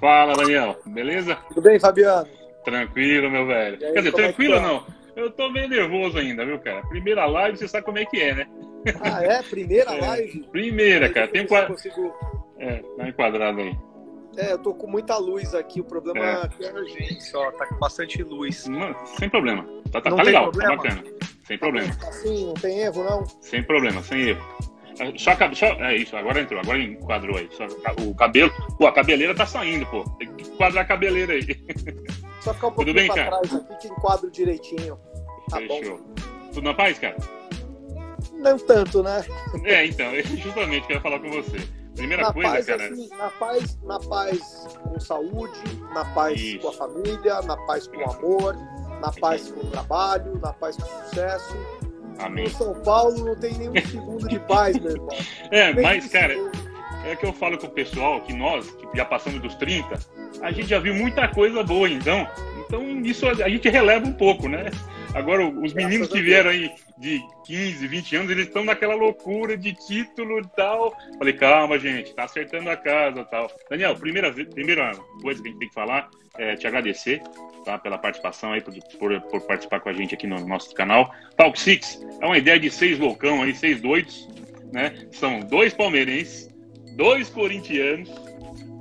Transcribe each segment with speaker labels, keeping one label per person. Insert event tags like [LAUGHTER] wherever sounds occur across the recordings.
Speaker 1: Fala, Daniel. Beleza?
Speaker 2: Tudo bem, Fabiano?
Speaker 1: Tranquilo, meu velho.
Speaker 2: Aí,
Speaker 1: Quer dizer,
Speaker 2: é
Speaker 1: tranquilo
Speaker 2: tá?
Speaker 1: não. Eu tô meio nervoso ainda, viu, cara? Primeira live, você sabe como é que é, né?
Speaker 2: Ah, é? Primeira [LAUGHS]
Speaker 1: É,
Speaker 2: live?
Speaker 1: Primeira, cara. Tem
Speaker 2: ver se eu consigo-
Speaker 1: É, tá enquadrado aí.
Speaker 2: É, eu tô com muita luz aqui. O problema
Speaker 1: É.
Speaker 2: aqui é a urgência, ó. Tá com bastante luz.
Speaker 1: Não, sem problema. Tá, tá- tá legal,
Speaker 2: problema?
Speaker 1: tá bacana. Sem problema.
Speaker 2: Assim, não tem erro, não?
Speaker 1: Sem problema, sem erro. Só, só, é isso, agora entrou, agora enquadrou aí. Só o cabelo. Pô, a cabeleira tá saindo, pô. Tem que enquadrar a cabeleira aí.
Speaker 2: Só ficar um
Speaker 1: Tudo
Speaker 2: pouquinho
Speaker 1: bem,
Speaker 2: pra
Speaker 1: cara?
Speaker 2: trás aqui que enquadro direitinho. Tá
Speaker 1: Fechou. Tudo na paz, cara?
Speaker 2: bom. Não tanto, né?
Speaker 1: É, então, [LAUGHS] justamente quero falar com você. Primeira
Speaker 2: na
Speaker 1: coisa,
Speaker 2: paz,
Speaker 1: cara.
Speaker 2: assim, na paz, na paz com saúde, na paz
Speaker 1: Isso.
Speaker 2: com a família, na paz com o amor, na paz com o trabalho, na paz com o sucesso.
Speaker 1: Amém.
Speaker 2: No São Paulo não tem nenhum segundo de paz, meu irmão. [LAUGHS]
Speaker 1: É,
Speaker 2: Nem
Speaker 1: mas, cara, é que eu falo com o pessoal que nós, que já passamos dos 30, a gente já viu muita coisa boa, então. Então, isso a gente releva um pouco, né? Agora, os meninos que vieram aí de 15, 20 anos, eles estão naquela loucura de título e tal. Falei, calma, gente, tá acertando a casa e tal. Daniel, primeira, primeira coisa que a gente tem que falar é te agradecer tá, pela participação aí, por, por, por participar com a gente aqui no nosso canal. Talk Six é uma ideia de seis loucão aí, seis doidos, né? São dois palmeirenses, dois corintianos,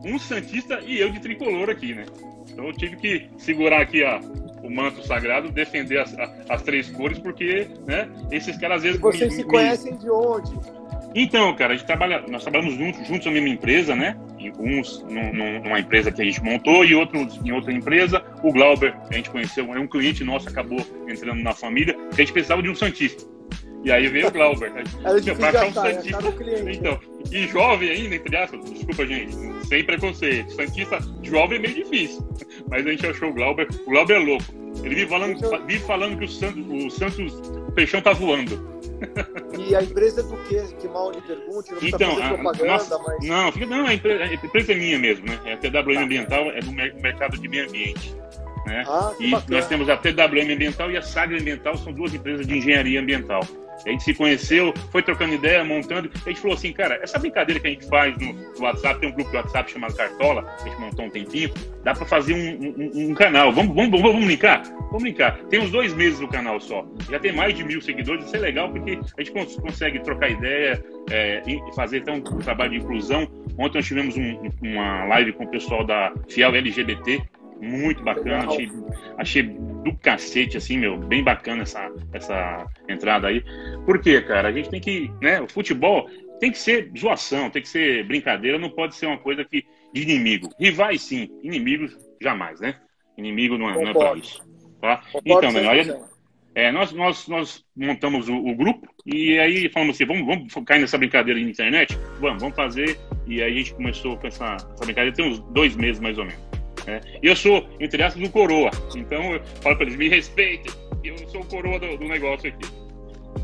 Speaker 1: um santista e eu de tricolor aqui, né? Então eu tive que segurar aqui a, o manto sagrado, defender as, as três cores, porque, né? Esses caras às vezes
Speaker 2: Vocês
Speaker 1: me-
Speaker 2: se
Speaker 1: me-
Speaker 2: conhecem de onde?
Speaker 1: então, cara, a gente trabalha, nós trabalhamos juntos, juntos na mesma empresa, né? E uns num- num- numa empresa que a gente montou e outros em outra empresa. O Glauber, a gente conheceu, é um cliente nosso, acabou entrando na família, a gente precisava de um Santista. E aí veio o Glauber. né?
Speaker 2: Era difícil
Speaker 1: Pra achar um
Speaker 2: é
Speaker 1: Santista.
Speaker 2: cliente.
Speaker 1: Então, e jovem ainda, entre aspas, desculpa, gente, sem preconceito. Santista jovem é meio difícil. Mas a gente achou o Glauber. O Glauber é louco. Ele vive falando, vive falando que o Santos, o Santos, o peixão tá voando.
Speaker 2: E a empresa é do quê? Que mal lhe pergunte, não
Speaker 1: Então,
Speaker 2: fazer propaganda,
Speaker 1: nossa,
Speaker 2: mas.
Speaker 1: não, não, a empresa, a empresa é minha mesmo, né? É a TWM
Speaker 2: Tá.
Speaker 1: Ambiental, é do mer- mercado de meio ambiente. Né?
Speaker 2: Ah,
Speaker 1: E
Speaker 2: bacana.
Speaker 1: nós temos a TWM Ambiental e a Sagra Ambiental, são duas empresas de engenharia ambiental. A gente se conheceu, foi trocando ideia, montando. A gente falou assim, cara, essa brincadeira que a gente faz no, no WhatsApp, tem um grupo de WhatsApp chamado Cartola, a gente montou um tempinho, dá pra fazer um, um- um canal. Vamos, vamos, vamos, vamos brincar? Vamos brincar. Tem uns dois meses no canal só. Já tem mais de mil seguidores, isso é legal porque a gente cons- consegue trocar ideia é, e fazer então, um trabalho de inclusão. Ontem nós tivemos um- uma live com o pessoal da Fiel LGBT, muito bacana, achei, achei do cacete, assim, meu, bem bacana essa, essa entrada aí. Por quê, cara? A gente tem que, né, o futebol tem que ser zoação, tem que ser brincadeira, não pode ser uma coisa que de inimigo. Rivais, sim, inimigos, jamais, né? Inimigo não é, não é pra isso. Tá? Então,
Speaker 2: 100%.
Speaker 1: é, nós, nós, nós montamos o, o grupo e aí falamos assim, vamos, vamos focar nessa brincadeira na internet? Vamos, vamos fazer. E aí a gente começou com essa, essa brincadeira tem uns dois meses mais ou menos. Né? E eu sou, entre aspas, um coroa. Então eu falo para eles, me respeitem, eu sou o coroa do, do negócio aqui.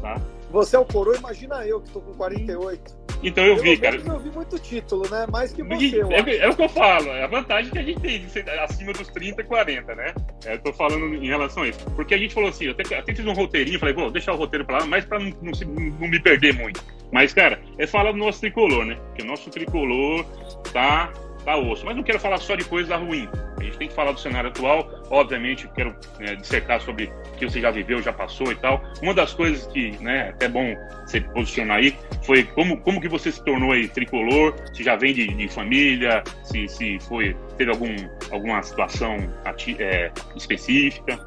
Speaker 1: Tá?
Speaker 2: Você é o coroa, imagina eu que tô com 48.
Speaker 1: Então eu vi,
Speaker 2: Pelo
Speaker 1: cara.
Speaker 2: eu vi muito título, né? Mais que você, eu.
Speaker 1: É, é o que eu falo, é a vantagem que a gente tem de ser acima dos 30 e 40, né? É, eu tô falando em relação a isso. Porque a gente falou assim, eu até, até fiz um roteirinho, falei, vou deixar o roteiro pra lá, mas pra não, não, não me perder muito. Mas, cara, é falar do nosso tricolor, né? Porque o nosso tricolor tá, tá osso. Mas não quero falar só de coisa ruim. A gente tem que falar do cenário atual. Obviamente, quero né, dissertar sobre o que você já viveu, já passou e tal. Uma das coisas que, né, é até bom você posicionar aí, foi como, como que você se tornou aí tricolor, se já vem de, de família, se, se foi, teve algum, alguma situação ati- é, específica.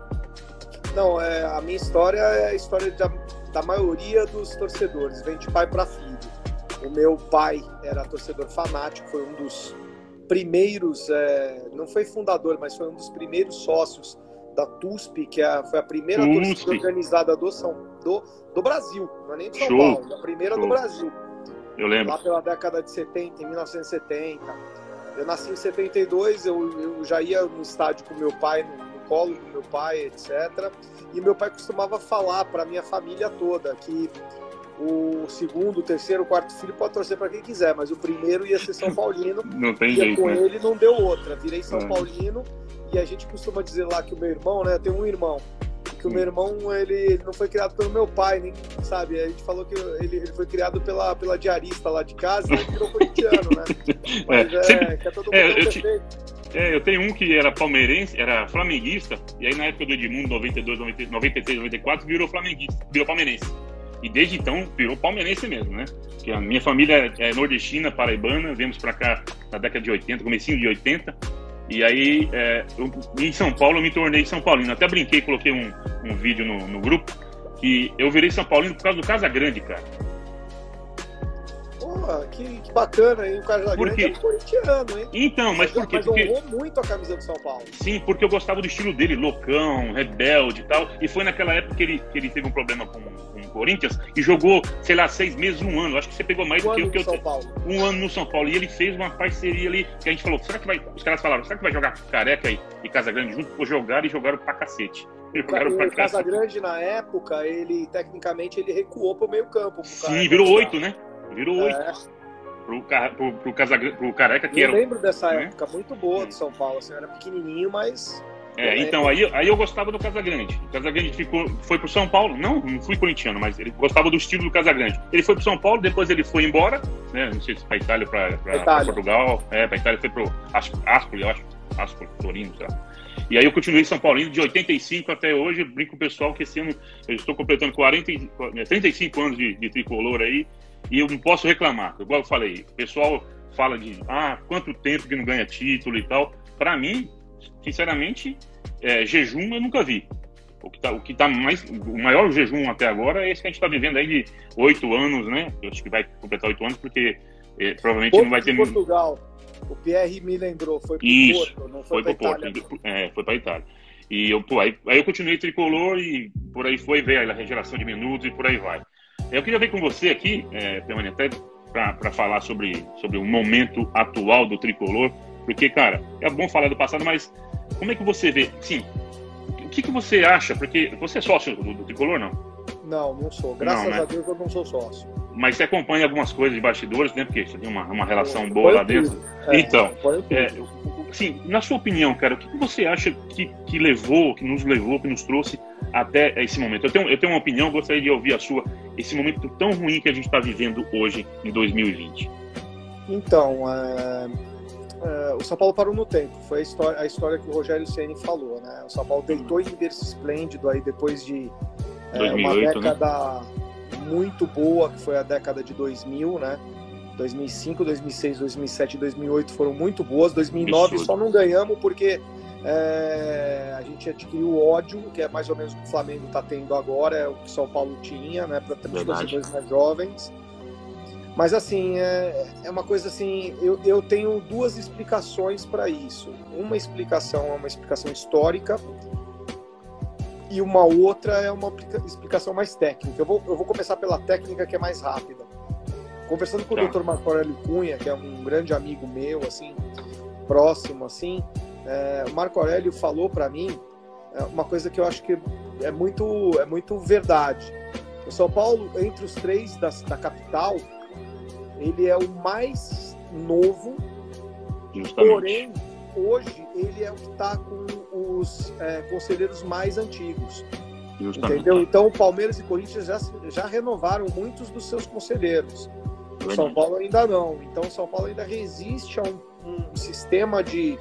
Speaker 2: Não, é, a minha história é a história da, da maioria dos torcedores, vem de pai para filho. O meu pai era torcedor fanático, foi um dos primeiros, é, não foi fundador, mas foi um dos primeiros sócios da TUSP, que é- foi a primeira
Speaker 1: TUSP.
Speaker 2: torcida organizada do, São, do, do Brasil, não é nem de São
Speaker 1: Show.
Speaker 2: Paulo, a primeira do
Speaker 1: Show.
Speaker 2: Brasil.
Speaker 1: Eu lembro.
Speaker 2: lá pela década de 70, em 1970. Eu nasci em 72, eu, eu já ia no estádio com meu pai, no, no colo do meu pai, etc. E meu pai costumava falar para minha família toda que o segundo, o terceiro, o quarto filho pode torcer para quem quiser, mas o primeiro ia ser São Paulino. [LAUGHS]
Speaker 1: Não tem
Speaker 2: e
Speaker 1: jeito,
Speaker 2: com
Speaker 1: né?
Speaker 2: ele não deu outra. Virei São
Speaker 1: É.
Speaker 2: Paulino e a gente costuma dizer lá que o meu irmão, né? Eu tenho um irmão. que o meu irmão ele, ele, não foi criado pelo meu pai, nem sabe. A gente falou que ele, ele foi criado pela, pela diarista lá de casa e ele virou [LAUGHS] corintiano, né? Mas é, é, sempre, que é todo mundo é, eu, te,
Speaker 1: é, eu tenho um que era palmeirense, era flamenguista, e aí na época do Edmundo, 92, 93, 94, virou flamenguista, virou palmeirense. E desde então virou palmeirense mesmo, né? Que a minha família é nordestina, paraibana, viemos para cá na década de 80, comecinho de 80. E aí, é, eu, em São Paulo, eu me tornei São Paulino. Até brinquei, coloquei um, um vídeo no, no grupo, que eu virei São Paulino por causa do Casa Grande, cara.
Speaker 2: Porra, que, que bacana, hein? O Casagrande porque... é corintiano, hein?
Speaker 1: Então, mas, mas por quê?
Speaker 2: Mas
Speaker 1: porque...
Speaker 2: honrou muito a camisa do São Paulo.
Speaker 1: Sim, porque eu gostava do estilo dele, loucão, rebelde e tal. E foi naquela época que ele, que ele teve um problema com, com o Corinthians e jogou, sei lá, seis meses, um ano. Acho que você pegou mais um do que
Speaker 2: eu.
Speaker 1: Que
Speaker 2: eu São Paulo.
Speaker 1: Um ano no São Paulo. E ele fez uma parceria ali que a gente falou: será que vai. Os caras falaram: será que vai jogar Careca e, e Casagrande junto? Pô, jogaram e jogaram pra cacete. [LAUGHS]
Speaker 2: Jogaram o Casagrande, na época, ele, tecnicamente, ele recuou pro meio campo.
Speaker 1: Sim, virou oito, né? Virou oito. É pro, pro, pro, pro Careca, que
Speaker 2: eu
Speaker 1: era.
Speaker 2: Eu lembro dessa né? época muito boa do São Paulo, assim, era pequenininho, mas.
Speaker 1: É, então, aí, aí eu gostava do Casagrande. O Casagrande ficou, foi pro São Paulo, não, não fui corintiano, mas ele gostava do estilo do Casagrande. Ele foi pro São Paulo, depois ele foi embora, né? Não sei se pra Itália, pra, pra, Itália. pra Portugal. É, pra Itália foi pro Ascoli, eu acho. Ascoli, Torino, sei lá. E aí eu continuei em São Paulino de 85 até hoje. Brinco com o pessoal que esse ano eu estou completando 40, 35 anos de, de tricolor aí. E eu não posso reclamar. Igual eu falei, o pessoal fala de ah, quanto tempo que não ganha título e tal. Para mim, sinceramente, é, jejum eu nunca vi. O que, tá, o que tá mais. O maior jejum até agora é esse que a gente está vivendo aí de oito anos, né? Eu acho que vai completar oito anos, porque é, provavelmente Porto não vai ter.
Speaker 2: Portugal. O Pierre me lembrou, foi
Speaker 1: para Porto, não foi, foi para Itália. Porto, é, foi para Itália. E eu, pô, aí, aí eu continuei tricolor e por aí foi, veio a regeneração de minutos e por aí vai. Eu queria ver com você aqui, é, até para falar sobre, sobre o momento atual do tricolor, porque, cara, é bom falar do passado, mas como é que você vê? Sim, o que, que você acha? Porque você é sócio do, do tricolor, não?
Speaker 2: Não, não sou. Graças não, né? a Deus eu não sou sócio.
Speaker 1: Mas você acompanha algumas coisas de bastidores, né? Porque você tem uma, uma relação boa lá dentro. É, então, é, sim, na sua opinião, cara, o que, que você acha que, que levou, que nos levou, que nos trouxe até esse momento? Eu tenho, eu tenho uma opinião, gostaria de ouvir a sua. Esse momento tão ruim que a gente está vivendo hoje, em 2020.
Speaker 2: Então, é, é, o São Paulo parou no tempo. Foi a história, a história que o Rogério Ceni falou, né? O São Paulo deitou em berço esplêndido aí depois de 2008, uma né? década né? muito boa, que foi a década de 2000, né? 2005, 2006, 2007 e 2008 foram muito boas. 2009 Absurdo. só não ganhamos porque é, a gente adquiriu o ódio, que é mais ou menos o que o Flamengo está tendo agora, é o que São Paulo tinha, né? Para os torcedores mais jovens. Mas assim, é, é uma coisa assim, eu, eu tenho duas explicações para isso. Uma explicação é uma explicação histórica, e uma outra é uma explicação mais técnica. Eu vou, eu vou começar pela técnica que é mais rápida. Conversando com tá. o Dr. Marco Aurélio Cunha, que é um grande amigo meu, assim, próximo, assim, é, o Marco Aurélio falou para mim é, uma coisa que eu acho que é muito, é muito verdade. O São Paulo, entre os três da, da capital, ele é o mais novo, Justamente. porém hoje ele é o que está com os é, conselheiros mais antigos. Justamente. Entendeu? Então o Palmeiras e Corinthians já, já renovaram muitos dos seus conselheiros. O São Paulo ainda não. Então o São Paulo ainda resiste a um, um sistema de,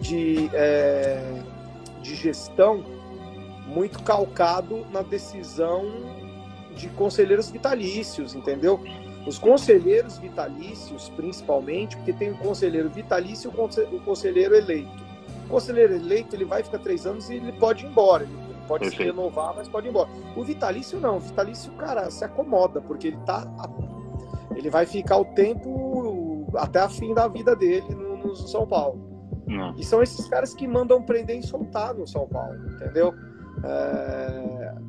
Speaker 2: de, é, de gestão muito calcado na decisão de conselheiros vitalícios, entendeu? Os conselheiros vitalícios, principalmente, porque tem o conselheiro vitalício e o conselheiro eleito. O conselheiro eleito ele vai ficar três anos e ele pode ir embora. Ele pode Perfeito. se renovar, mas pode ir embora. O vitalício não. O vitalício, cara, se acomoda, porque ele tá. Ele vai ficar o tempo até a fim da vida dele no, no São Paulo. Não. E são esses caras que mandam prender e soltar no São Paulo, entendeu? É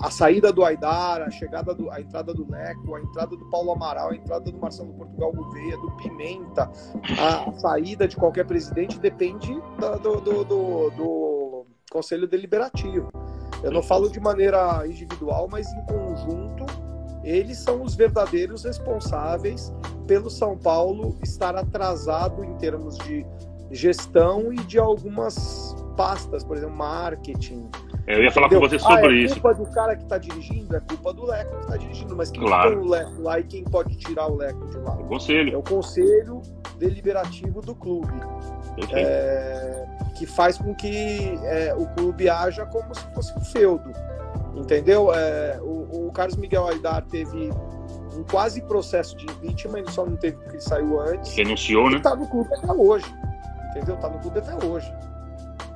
Speaker 2: a saída do Aidar, a chegada do, a entrada do Leco, a entrada do Paulo Amaral, a entrada do Marcelo Portugal Gouveia, do Pimenta, a saída de qualquer presidente depende da, do, do, do, do, Conselho Deliberativo. Eu não falo de maneira individual, mas em conjunto, eles são os verdadeiros responsáveis pelo São Paulo estar atrasado em termos de gestão e de algumas pastas, por exemplo, marketing,
Speaker 1: Eu ia falar Entendeu? com você sobre ah, é isso.
Speaker 2: É culpa do cara que está dirigindo, é culpa do Leco que está dirigindo, mas quem claro. põe o Leco lá e quem pode tirar o Leco de lá?
Speaker 1: O conselho.
Speaker 2: É o conselho deliberativo do clube. É, que faz com que é, o clube haja como se fosse um feudo. Entendeu? É, o, o, Carlos Miguel Aidar teve um quase processo de impeachment, ele só não teve porque ele saiu antes.
Speaker 1: Denunciou, né?
Speaker 2: Tá no clube até hoje. Entendeu? Tá no clube até hoje.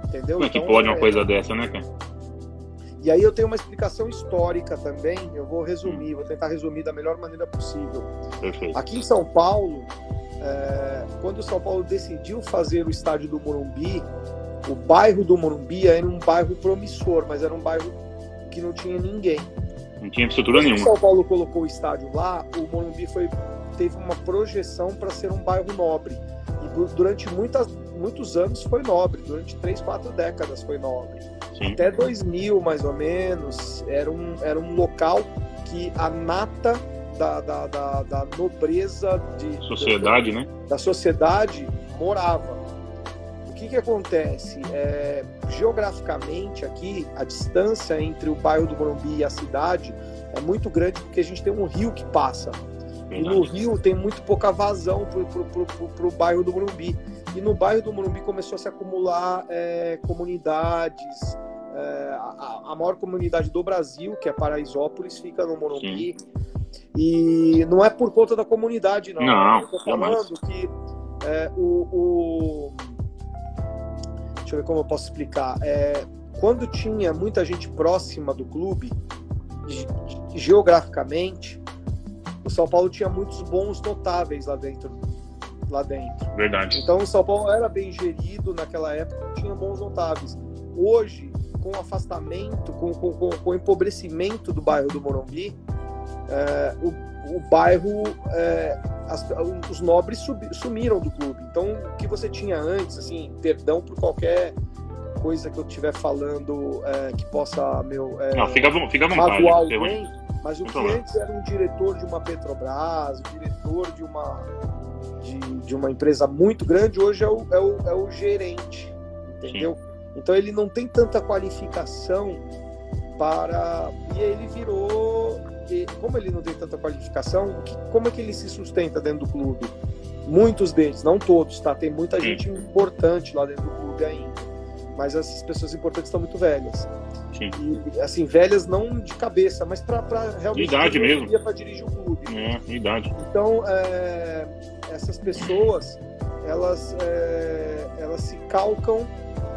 Speaker 2: Entendeu?
Speaker 1: Como é que então, pode uma é, coisa dessa, né, cara?
Speaker 2: E aí eu tenho uma explicação histórica também, eu vou resumir, vou tentar resumir da melhor maneira possível.
Speaker 1: Perfeito.
Speaker 2: Aqui em São Paulo, é, quando o São Paulo decidiu fazer o estádio do Morumbi, o bairro do Morumbi era um bairro promissor, mas era um bairro que não tinha ninguém.
Speaker 1: Não tinha estrutura quando nenhuma.
Speaker 2: Quando o São Paulo colocou o estádio lá, o Morumbi foi, teve uma projeção para ser um bairro nobre. E durante muitas, muitos anos foi nobre, durante três, quatro décadas foi nobre. Sim. Até 2000, mais ou menos, era um, era um local que a nata da, da, da, da nobreza de,
Speaker 1: sociedade,
Speaker 2: da,
Speaker 1: né?
Speaker 2: da sociedade morava. O que, que acontece? É, geograficamente aqui, a distância entre o bairro do Morumbi e a cidade é muito grande porque a gente tem um rio que passa. Verdade. E no rio tem muito pouca vazão para o bairro do Morumbi. E no bairro do Morumbi começou a se acumular é, comunidades, é, a, a, maior comunidade do Brasil, que é Paraisópolis, fica no Morumbi. Sim. E não é por conta da comunidade, não.
Speaker 1: Não,
Speaker 2: eu tô falando que é, o, o, Deixa eu ver como eu posso explicar. É, quando tinha muita gente próxima do clube, geograficamente, o São Paulo tinha muitos bons notáveis lá dentro. Lá dentro.
Speaker 1: Verdade.
Speaker 2: Então o São Paulo era bem gerido naquela época, tinha bons notáveis. Hoje, com o afastamento, com, com, com, com o empobrecimento do bairro do Morumbi, é, o, o, bairro, é, as, os nobres sumiram do clube. Então, o que você tinha antes, assim, perdão por qualquer coisa que eu estiver falando é, que possa meu
Speaker 1: é, Não, fica, fica
Speaker 2: magoar alguém, mas o que antes era um diretor de uma Petrobras, o diretor de uma de, de uma empresa muito grande, hoje é o, é o, é o gerente, entendeu? Sim. Então ele não tem tanta qualificação para e ele virou porque como ele não tem tanta qualificação, que, como é que ele se sustenta dentro do clube? Muitos deles, não todos, tá? Tem muita gente importante lá dentro do clube ainda, mas essas pessoas importantes estão muito velhas.
Speaker 1: Sim.
Speaker 2: E, assim, velhas não de cabeça, mas para realmente
Speaker 1: de idade mesmo.
Speaker 2: para dirigir o clube.
Speaker 1: É, idade.
Speaker 2: Então, é, essas pessoas, elas, é, elas se calcam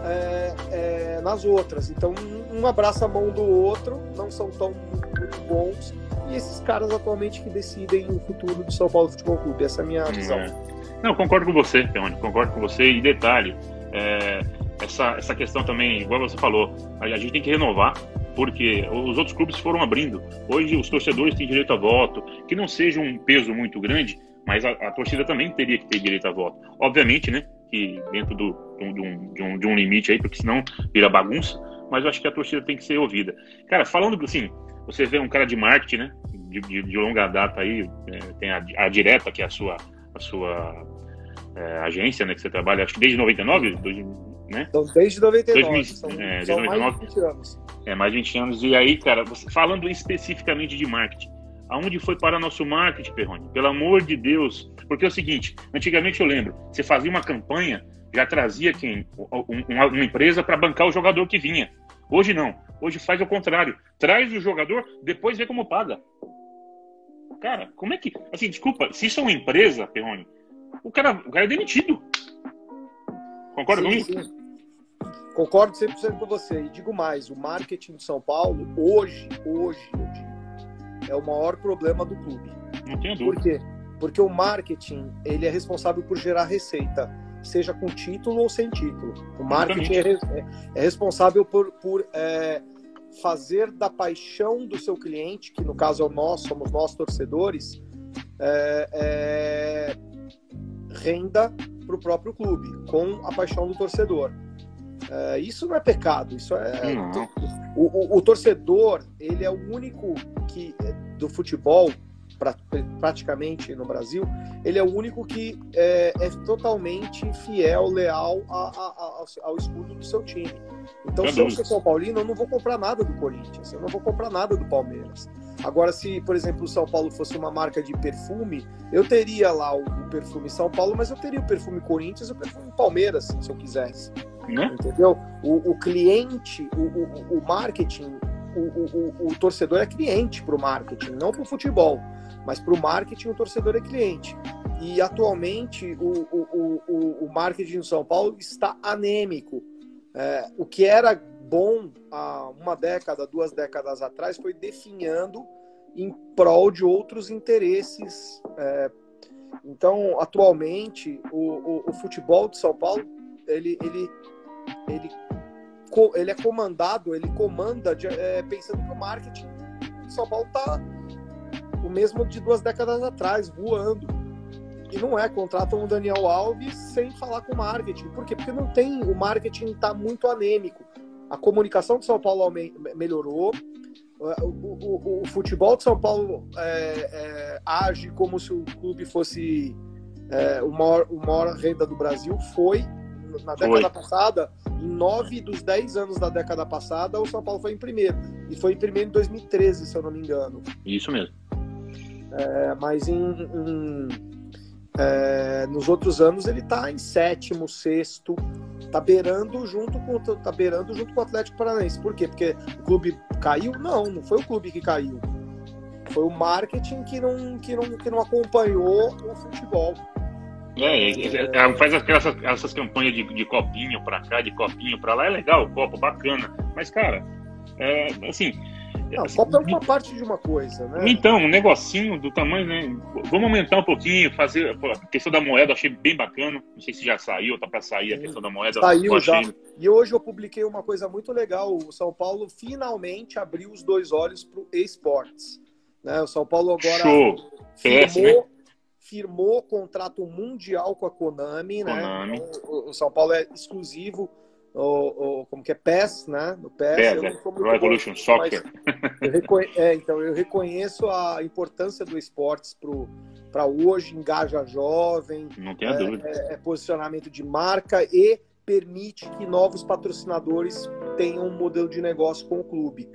Speaker 2: é, é, nas outras. Então, um abraça a mão do outro, não são tão muito bons, e esses caras atualmente que decidem o futuro do São Paulo Futebol Clube. Essa é a minha hum, visão. É.
Speaker 1: Não, concordo com você, Peone, concordo com você. E detalhe, é, essa, essa questão também, igual você falou, a, a gente tem que renovar, porque os outros clubes foram abrindo. Hoje os torcedores têm direito a voto, que não seja um peso muito grande, mas a, a torcida também teria que ter direito a voto. Obviamente, né, que dentro do, de, um, de, um, de um limite aí, porque senão vira bagunça, mas eu acho que a torcida tem que ser ouvida. Cara, falando assim, você vê um cara de marketing, né? De, de, de longa data aí, é, tem a, a, Direta, que é a sua, a sua é, agência, né? Que você trabalha, acho que desde 99, né?
Speaker 2: Então, desde 99.
Speaker 1: 2000, são, é,
Speaker 2: são 99, mais de 20 anos.
Speaker 1: É, mais de 20 anos. E aí, cara, você, falando especificamente de marketing, aonde foi para nosso marketing, Perrone? Pelo amor de Deus. Porque é o seguinte, antigamente eu lembro, você fazia uma campanha, já trazia quem? Uma, empresa para bancar o jogador que vinha. Hoje não. Hoje faz o contrário. Traz o jogador, depois vê como paga. Cara, como é que. Assim, desculpa, se isso é uma empresa, Perrone, o cara, o cara é demitido. Concorda sim, comigo? Sim.
Speaker 2: Concordo 100% com você. E digo mais: o marketing de São Paulo, hoje, hoje, é o maior problema do clube.
Speaker 1: Não tenho dúvida.
Speaker 2: Por quê? Porque o marketing ele é responsável por gerar receita seja com título ou sem título. O marketing é, é, é, responsável por, por é, fazer da paixão do seu cliente, que no caso é o nós, somos nós torcedores, é, é, renda para o próprio clube, com a paixão do torcedor. É, isso não é pecado, isso é. O, o, o, torcedor, ele é o único que do futebol pra, praticamente no Brasil, ele é o único que é, é totalmente fiel, leal a, a, a, ao escudo do seu time. Então, se eu sou São Paulino, eu não vou comprar nada do Corinthians, eu não vou comprar nada do Palmeiras. Agora, se, por exemplo, o São Paulo fosse uma marca de perfume, eu teria lá o, o perfume São Paulo, mas eu teria o perfume Corinthians e o perfume Palmeiras, se eu quisesse. Né? Entendeu? O, o cliente, o, o, o marketing, o, torcedor é cliente para o marketing, não para o futebol, mas para o marketing o torcedor é cliente. E atualmente o, marketing do São Paulo está anêmico. É, o que era bom há uma década, duas décadas atrás, foi definhando em prol de outros interesses. É, então, atualmente, o, o, o, futebol de São Paulo ele, ele, ele, ele é comandado, ele comanda de, é, pensando que o marketing de São Paulo está o mesmo de duas décadas atrás, voando. E não é, contratam o Daniel Alves sem falar com o marketing. Por quê? Porque não tem, o marketing está muito anêmico. A comunicação de São Paulo melhorou, o, o, o, futebol de São Paulo é, é, age como se o clube fosse é, o, maior, o maior renda do Brasil. Foi na década foi. passada, em nove dos dez anos da década passada, o São Paulo foi em primeiro. E foi em primeiro em 2013, se eu não me engano.
Speaker 1: Isso mesmo.
Speaker 2: É, mas em, em é, nos outros anos ele está em sétimo, sexto, tá beirando junto com tá beirando junto com o Atlético Paranaense. Por quê? Porque o clube caiu? Não, não foi o clube que caiu. Foi o marketing que não que não que não acompanhou o futebol.
Speaker 1: É, é, é faz aquelas, essas campanhas de, de copinho para cá, de copinho para lá, é legal, copo bacana. Mas, cara, é, assim,
Speaker 2: não, assim, Copa é uma parte de uma coisa, né?
Speaker 1: Então, um negocinho do tamanho, né? Vamos aumentar um pouquinho, fazer. A questão da moeda, achei bem bacana. Não sei se já saiu, tá para sair a questão da moeda.
Speaker 2: Saiu já. E hoje eu publiquei uma coisa muito legal. O São Paulo finalmente abriu os dois olhos para o esportes. Né? O São Paulo agora
Speaker 1: Show.
Speaker 2: firmou, PS, né? Firmou contrato mundial com a Konami, né? Konami. né? O, o São Paulo é exclusivo o, o, como que é PES, né? No PES,
Speaker 1: PES é. Pro Evolution bom, Soccer.
Speaker 2: Eu é, então eu reconheço a importância do esportes para hoje, engaja jovem,
Speaker 1: não tenha é, dúvida.
Speaker 2: É, é, posicionamento de marca e permite que novos patrocinadores tenham um modelo de negócio com o clube,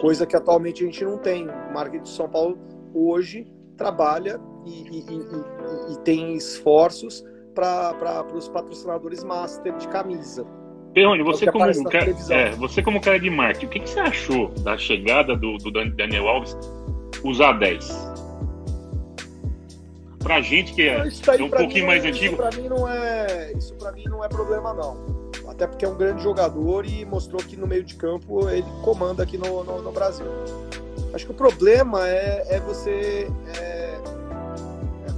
Speaker 2: coisa que atualmente a gente não tem. O marketing de São Paulo hoje trabalha e, e, e, tem esforços para os patrocinadores master de camisa.
Speaker 1: Perrone, você, como cara, é, você como cara de marketing, o que, que você achou da chegada do, do Daniel Alves usar 10? Pra gente que é, é um pouquinho mais antigo.
Speaker 2: Isso pra, mim não é, isso pra mim não é problema, não. Até porque é um grande jogador e mostrou que no meio de campo ele comanda aqui no, no, no Brasil. Acho que o problema é, é você é, é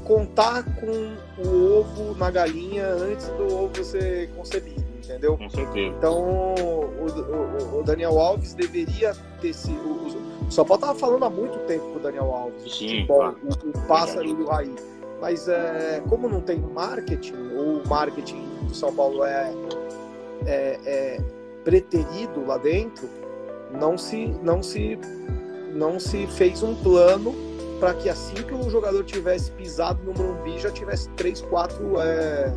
Speaker 2: contar com o ovo na galinha antes do ovo ser concebido entendeu?
Speaker 1: Com certeza.
Speaker 2: Então, o, o, o Daniel Alves deveria ter sido. O, o São Paulo estava falando há muito tempo com o Daniel Alves.
Speaker 1: Sim, claro.
Speaker 2: o, o pássaro e o Raí. Mas é, como não tem marketing, ou o marketing do São Paulo é, é, é preterido lá dentro, não se, não se, não se fez um plano para que assim que o jogador tivesse pisado no Morumbi já tivesse três, quatro é,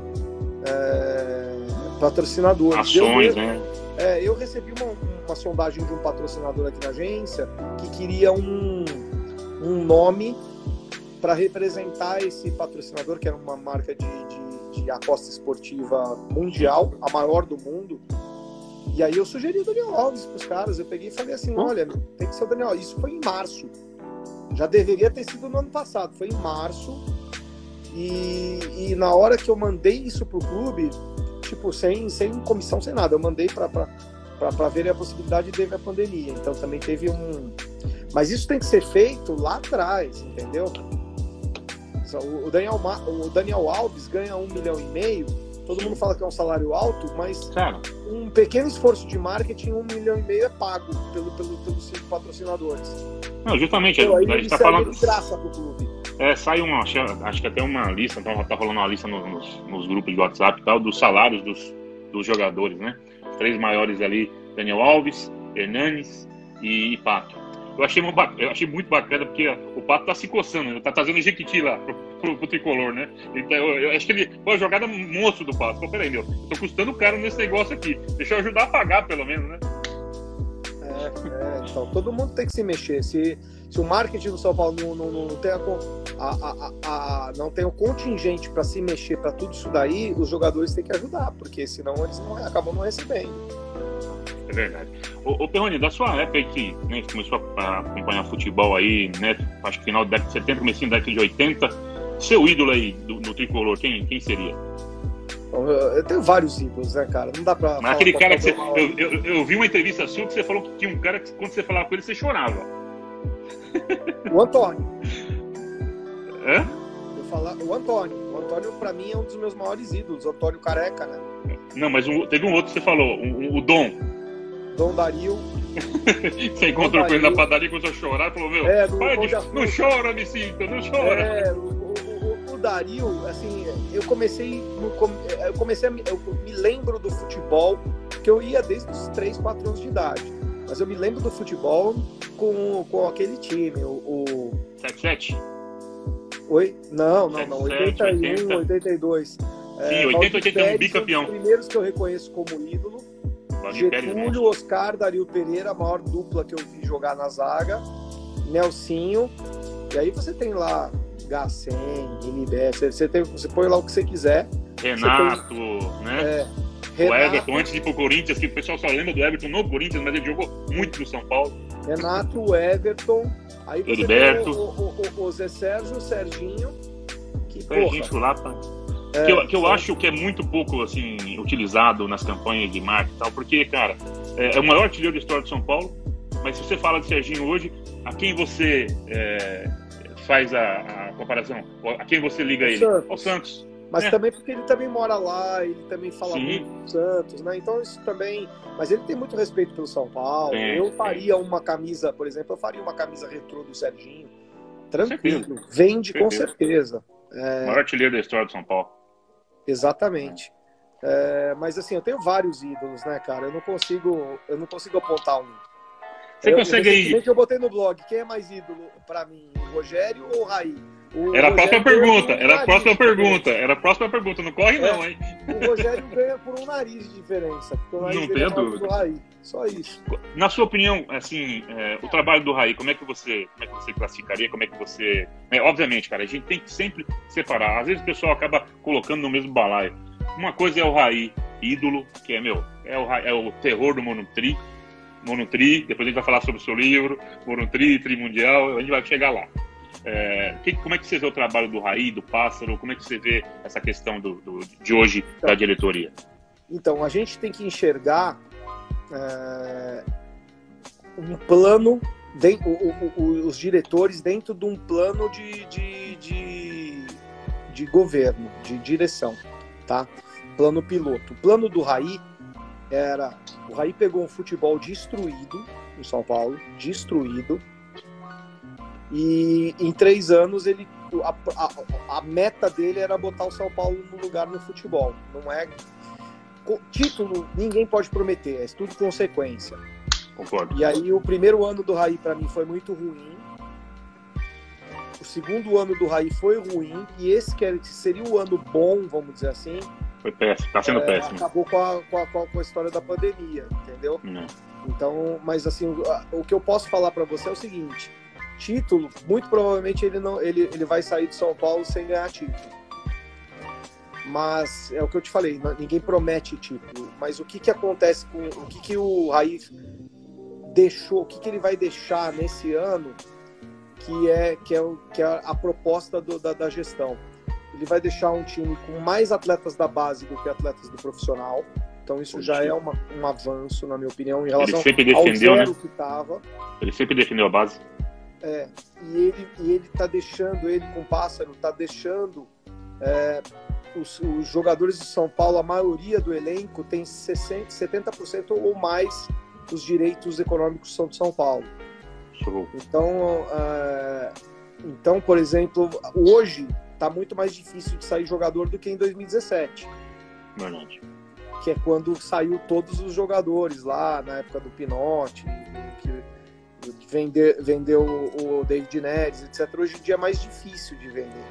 Speaker 2: é, patrocinadores.
Speaker 1: Ações, eu, né?
Speaker 2: É, eu recebi uma, uma sondagem de um patrocinador aqui na agência que queria um, um nome para representar esse patrocinador, que era uma marca de, de, de, aposta esportiva mundial, a maior do mundo. E aí eu sugeri o Daniel Alves para os caras. Eu peguei e falei assim: hum? olha, tem que ser o Daniel. Isso foi em março. Já deveria ter sido no ano passado. Foi em março. E, e na hora que eu mandei isso pro clube, tipo, sem, sem comissão, sem nada. Eu mandei para ver a possibilidade de a pandemia. Então também teve um. Mas isso tem que ser feito lá atrás, entendeu? O Daniel, o Daniel Alves ganha um milhão e meio. Todo mundo fala que é um salário alto, mas um pequeno esforço de marketing, um milhão e meio é pago pelo, pelo, pelos cinco patrocinadores.
Speaker 1: Não, justamente, então, a gente está falando.
Speaker 2: De graça pro clube.
Speaker 1: É, sai uma, acho, que até uma lista, então tá rolando uma lista nos, nos, grupos de WhatsApp e tal, dos salários dos, dos jogadores, né? Os três maiores ali, Daniel Alves, Hernanes e, e Pato. Eu achei, uma, eu achei muito bacana, porque o Pato tá se coçando, né? tá fazendo jequiti lá pro, pro, pro tricolor, né? Então, eu, eu, acho que ele. A jogada monstro do Pato. Pô, peraí, meu, tô custando caro nesse negócio aqui. Deixa eu ajudar a pagar, pelo menos, né?
Speaker 2: É, é, então, todo mundo tem que se mexer. Se, se o marketing do São Paulo não, não, não tem, a, a, a, não tem o contingente para se mexer para tudo isso daí, os jogadores têm que ajudar, porque senão eles não, acabam não recebendo.
Speaker 1: É verdade. Ô, ô Perrone, da sua época que né, começou a acompanhar futebol aí, né? Acho que final da década de 70, comecinho da década de 80, seu ídolo aí do, do tricolor, quem, quem seria?
Speaker 2: Eu tenho vários ídolos, né, cara? Não dá pra.
Speaker 1: Mas aquele cara que você. Eu, eu, eu, vi uma entrevista sua que você falou que tinha um cara que quando você falava com ele, você chorava.
Speaker 2: O Antônio.
Speaker 1: Hã?
Speaker 2: Eu falar, o Antônio. O Antônio, pra mim, é um dos meus maiores ídolos. O Antônio Careca, né?
Speaker 1: Não, mas um, teve um outro que você falou, o, o Dom.
Speaker 2: Dom Dario. [LAUGHS]
Speaker 1: você encontrou com ele na padaria e começou a chorar e falou: Meu, é, pai, não chora, me sinto, não chora.
Speaker 2: É, o, o, o Dario, assim, eu comecei. Eu comecei a, eu me lembro do futebol, que eu ia desde os 3, 4 anos de idade. Mas eu me lembro do futebol com, com aquele time, o.
Speaker 1: 77?
Speaker 2: Oi? Não, não, não. 81, 80. 82. Sim,
Speaker 1: é, 80, 81, bicampeão.
Speaker 2: Os primeiros que eu reconheço como ídolo. Getúlio, Pérez, né? Oscar, Dario Pereira, a maior dupla que eu vi jogar na zaga. Nelsinho. E aí você tem lá Gacem, Guilherme, você, você, tem, você põe lá o que você quiser.
Speaker 1: Renato, tem, né? É, Renato, o Everton, antes de ir pro Corinthians, que o pessoal só lembra do Everton no Corinthians, mas ele jogou muito no São Paulo.
Speaker 2: Renato, Everton, aí você
Speaker 1: Heriberto.
Speaker 2: tem o, o, o, Zé Sérgio, o Serginho, que,
Speaker 1: Serginho Chulapa. É, que eu, que eu acho que é muito pouco assim utilizado nas campanhas de marketing e tal, porque, cara, é, é, o maior artilheiro da história de São Paulo, mas se você fala de Serginho hoje, a quem você é, faz a, a, comparação? A quem você liga o ele? Santos. Ao Santos.
Speaker 2: Mas é. também porque ele também mora lá, ele também fala Sim. muito do Santos, né? Então isso também. Mas ele tem muito respeito pelo São Paulo. É, eu faria é. uma camisa, por exemplo, eu faria uma camisa retrô do Serginho. Tranquilo. Com Vende com certeza.
Speaker 1: É... O maior artilheiro da história do São Paulo.
Speaker 2: Exatamente. É, mas assim, eu tenho vários ídolos, né, cara? Eu não consigo, eu não consigo apontar um.
Speaker 1: Você eu, consegue
Speaker 2: aí? Eu botei no blog, quem é mais ídolo para mim, Rogério ou Raí?
Speaker 1: O era a próxima pergunta, era a próxima pergunta, era a próxima pergunta, não corre é, não, hein?
Speaker 2: O Rogério ganha por um nariz de diferença, porque o nariz
Speaker 1: não tenho é dúvida.
Speaker 2: do Raí, só isso.
Speaker 1: Na sua opinião, assim, é, o trabalho do Raí, como é que você, como é que você classificaria, como é que você... É, obviamente, cara, a gente tem que sempre separar, às vezes o pessoal acaba colocando no mesmo balaio. Uma coisa é o Raí, ídolo, que é, meu, é o, é o terror do Monotri, Monotri, depois a gente vai falar sobre o seu livro, Monotri, Tri Mundial, a gente vai chegar lá. É, que, como é que você vê o trabalho do Raí, do Pássaro? Como é que você vê essa questão do, do de hoje da diretoria?
Speaker 2: Então, a gente tem que enxergar é, um plano, de, o, o, os diretores dentro de um plano de, de, de, de governo, de direção, tá? Plano piloto. O plano do Raí era... O Raí pegou um futebol destruído em São Paulo, destruído, e em três anos ele a, a, a, meta dele era botar o São Paulo no lugar no futebol. Não é título ninguém pode prometer, é tudo consequência.
Speaker 1: Concordo.
Speaker 2: E aí o primeiro ano do Raí para mim foi muito ruim. O segundo ano do Raí foi ruim e esse que seria o ano bom, vamos dizer assim.
Speaker 1: Foi péssimo, tá sendo é, péssimo.
Speaker 2: Acabou com a, com a, com a história da pandemia, entendeu? Não. Então, mas assim, o, o que eu posso falar para você é o seguinte: título, muito provavelmente ele não ele, ele vai sair de São Paulo sem ganhar título. Mas é o que eu te falei, ninguém promete título. Mas o que, que acontece com o que, que o Raí deixou, o que, que ele vai deixar nesse ano que é que é, que é a proposta do, da, da gestão. Ele vai deixar um time com mais atletas da base do que atletas do profissional. Então isso já é uma, um avanço, na minha opinião, em relação
Speaker 1: ele sempre defendeu,
Speaker 2: ao
Speaker 1: zero
Speaker 2: né? que estava.
Speaker 1: Ele sempre defendeu a base.
Speaker 2: É, e ele e ele está deixando ele com o pássaro está deixando é, os, os, jogadores de São Paulo a maioria do elenco tem 60, 70% ou mais os direitos econômicos são de São Paulo. Então é, então por exemplo hoje está muito mais difícil de sair jogador do que em 2017
Speaker 1: verdade.
Speaker 2: Que é quando saiu todos os jogadores lá na época do Pinote que vender, vender o, o David Neres, etc. Hoje em dia é mais difícil de vender.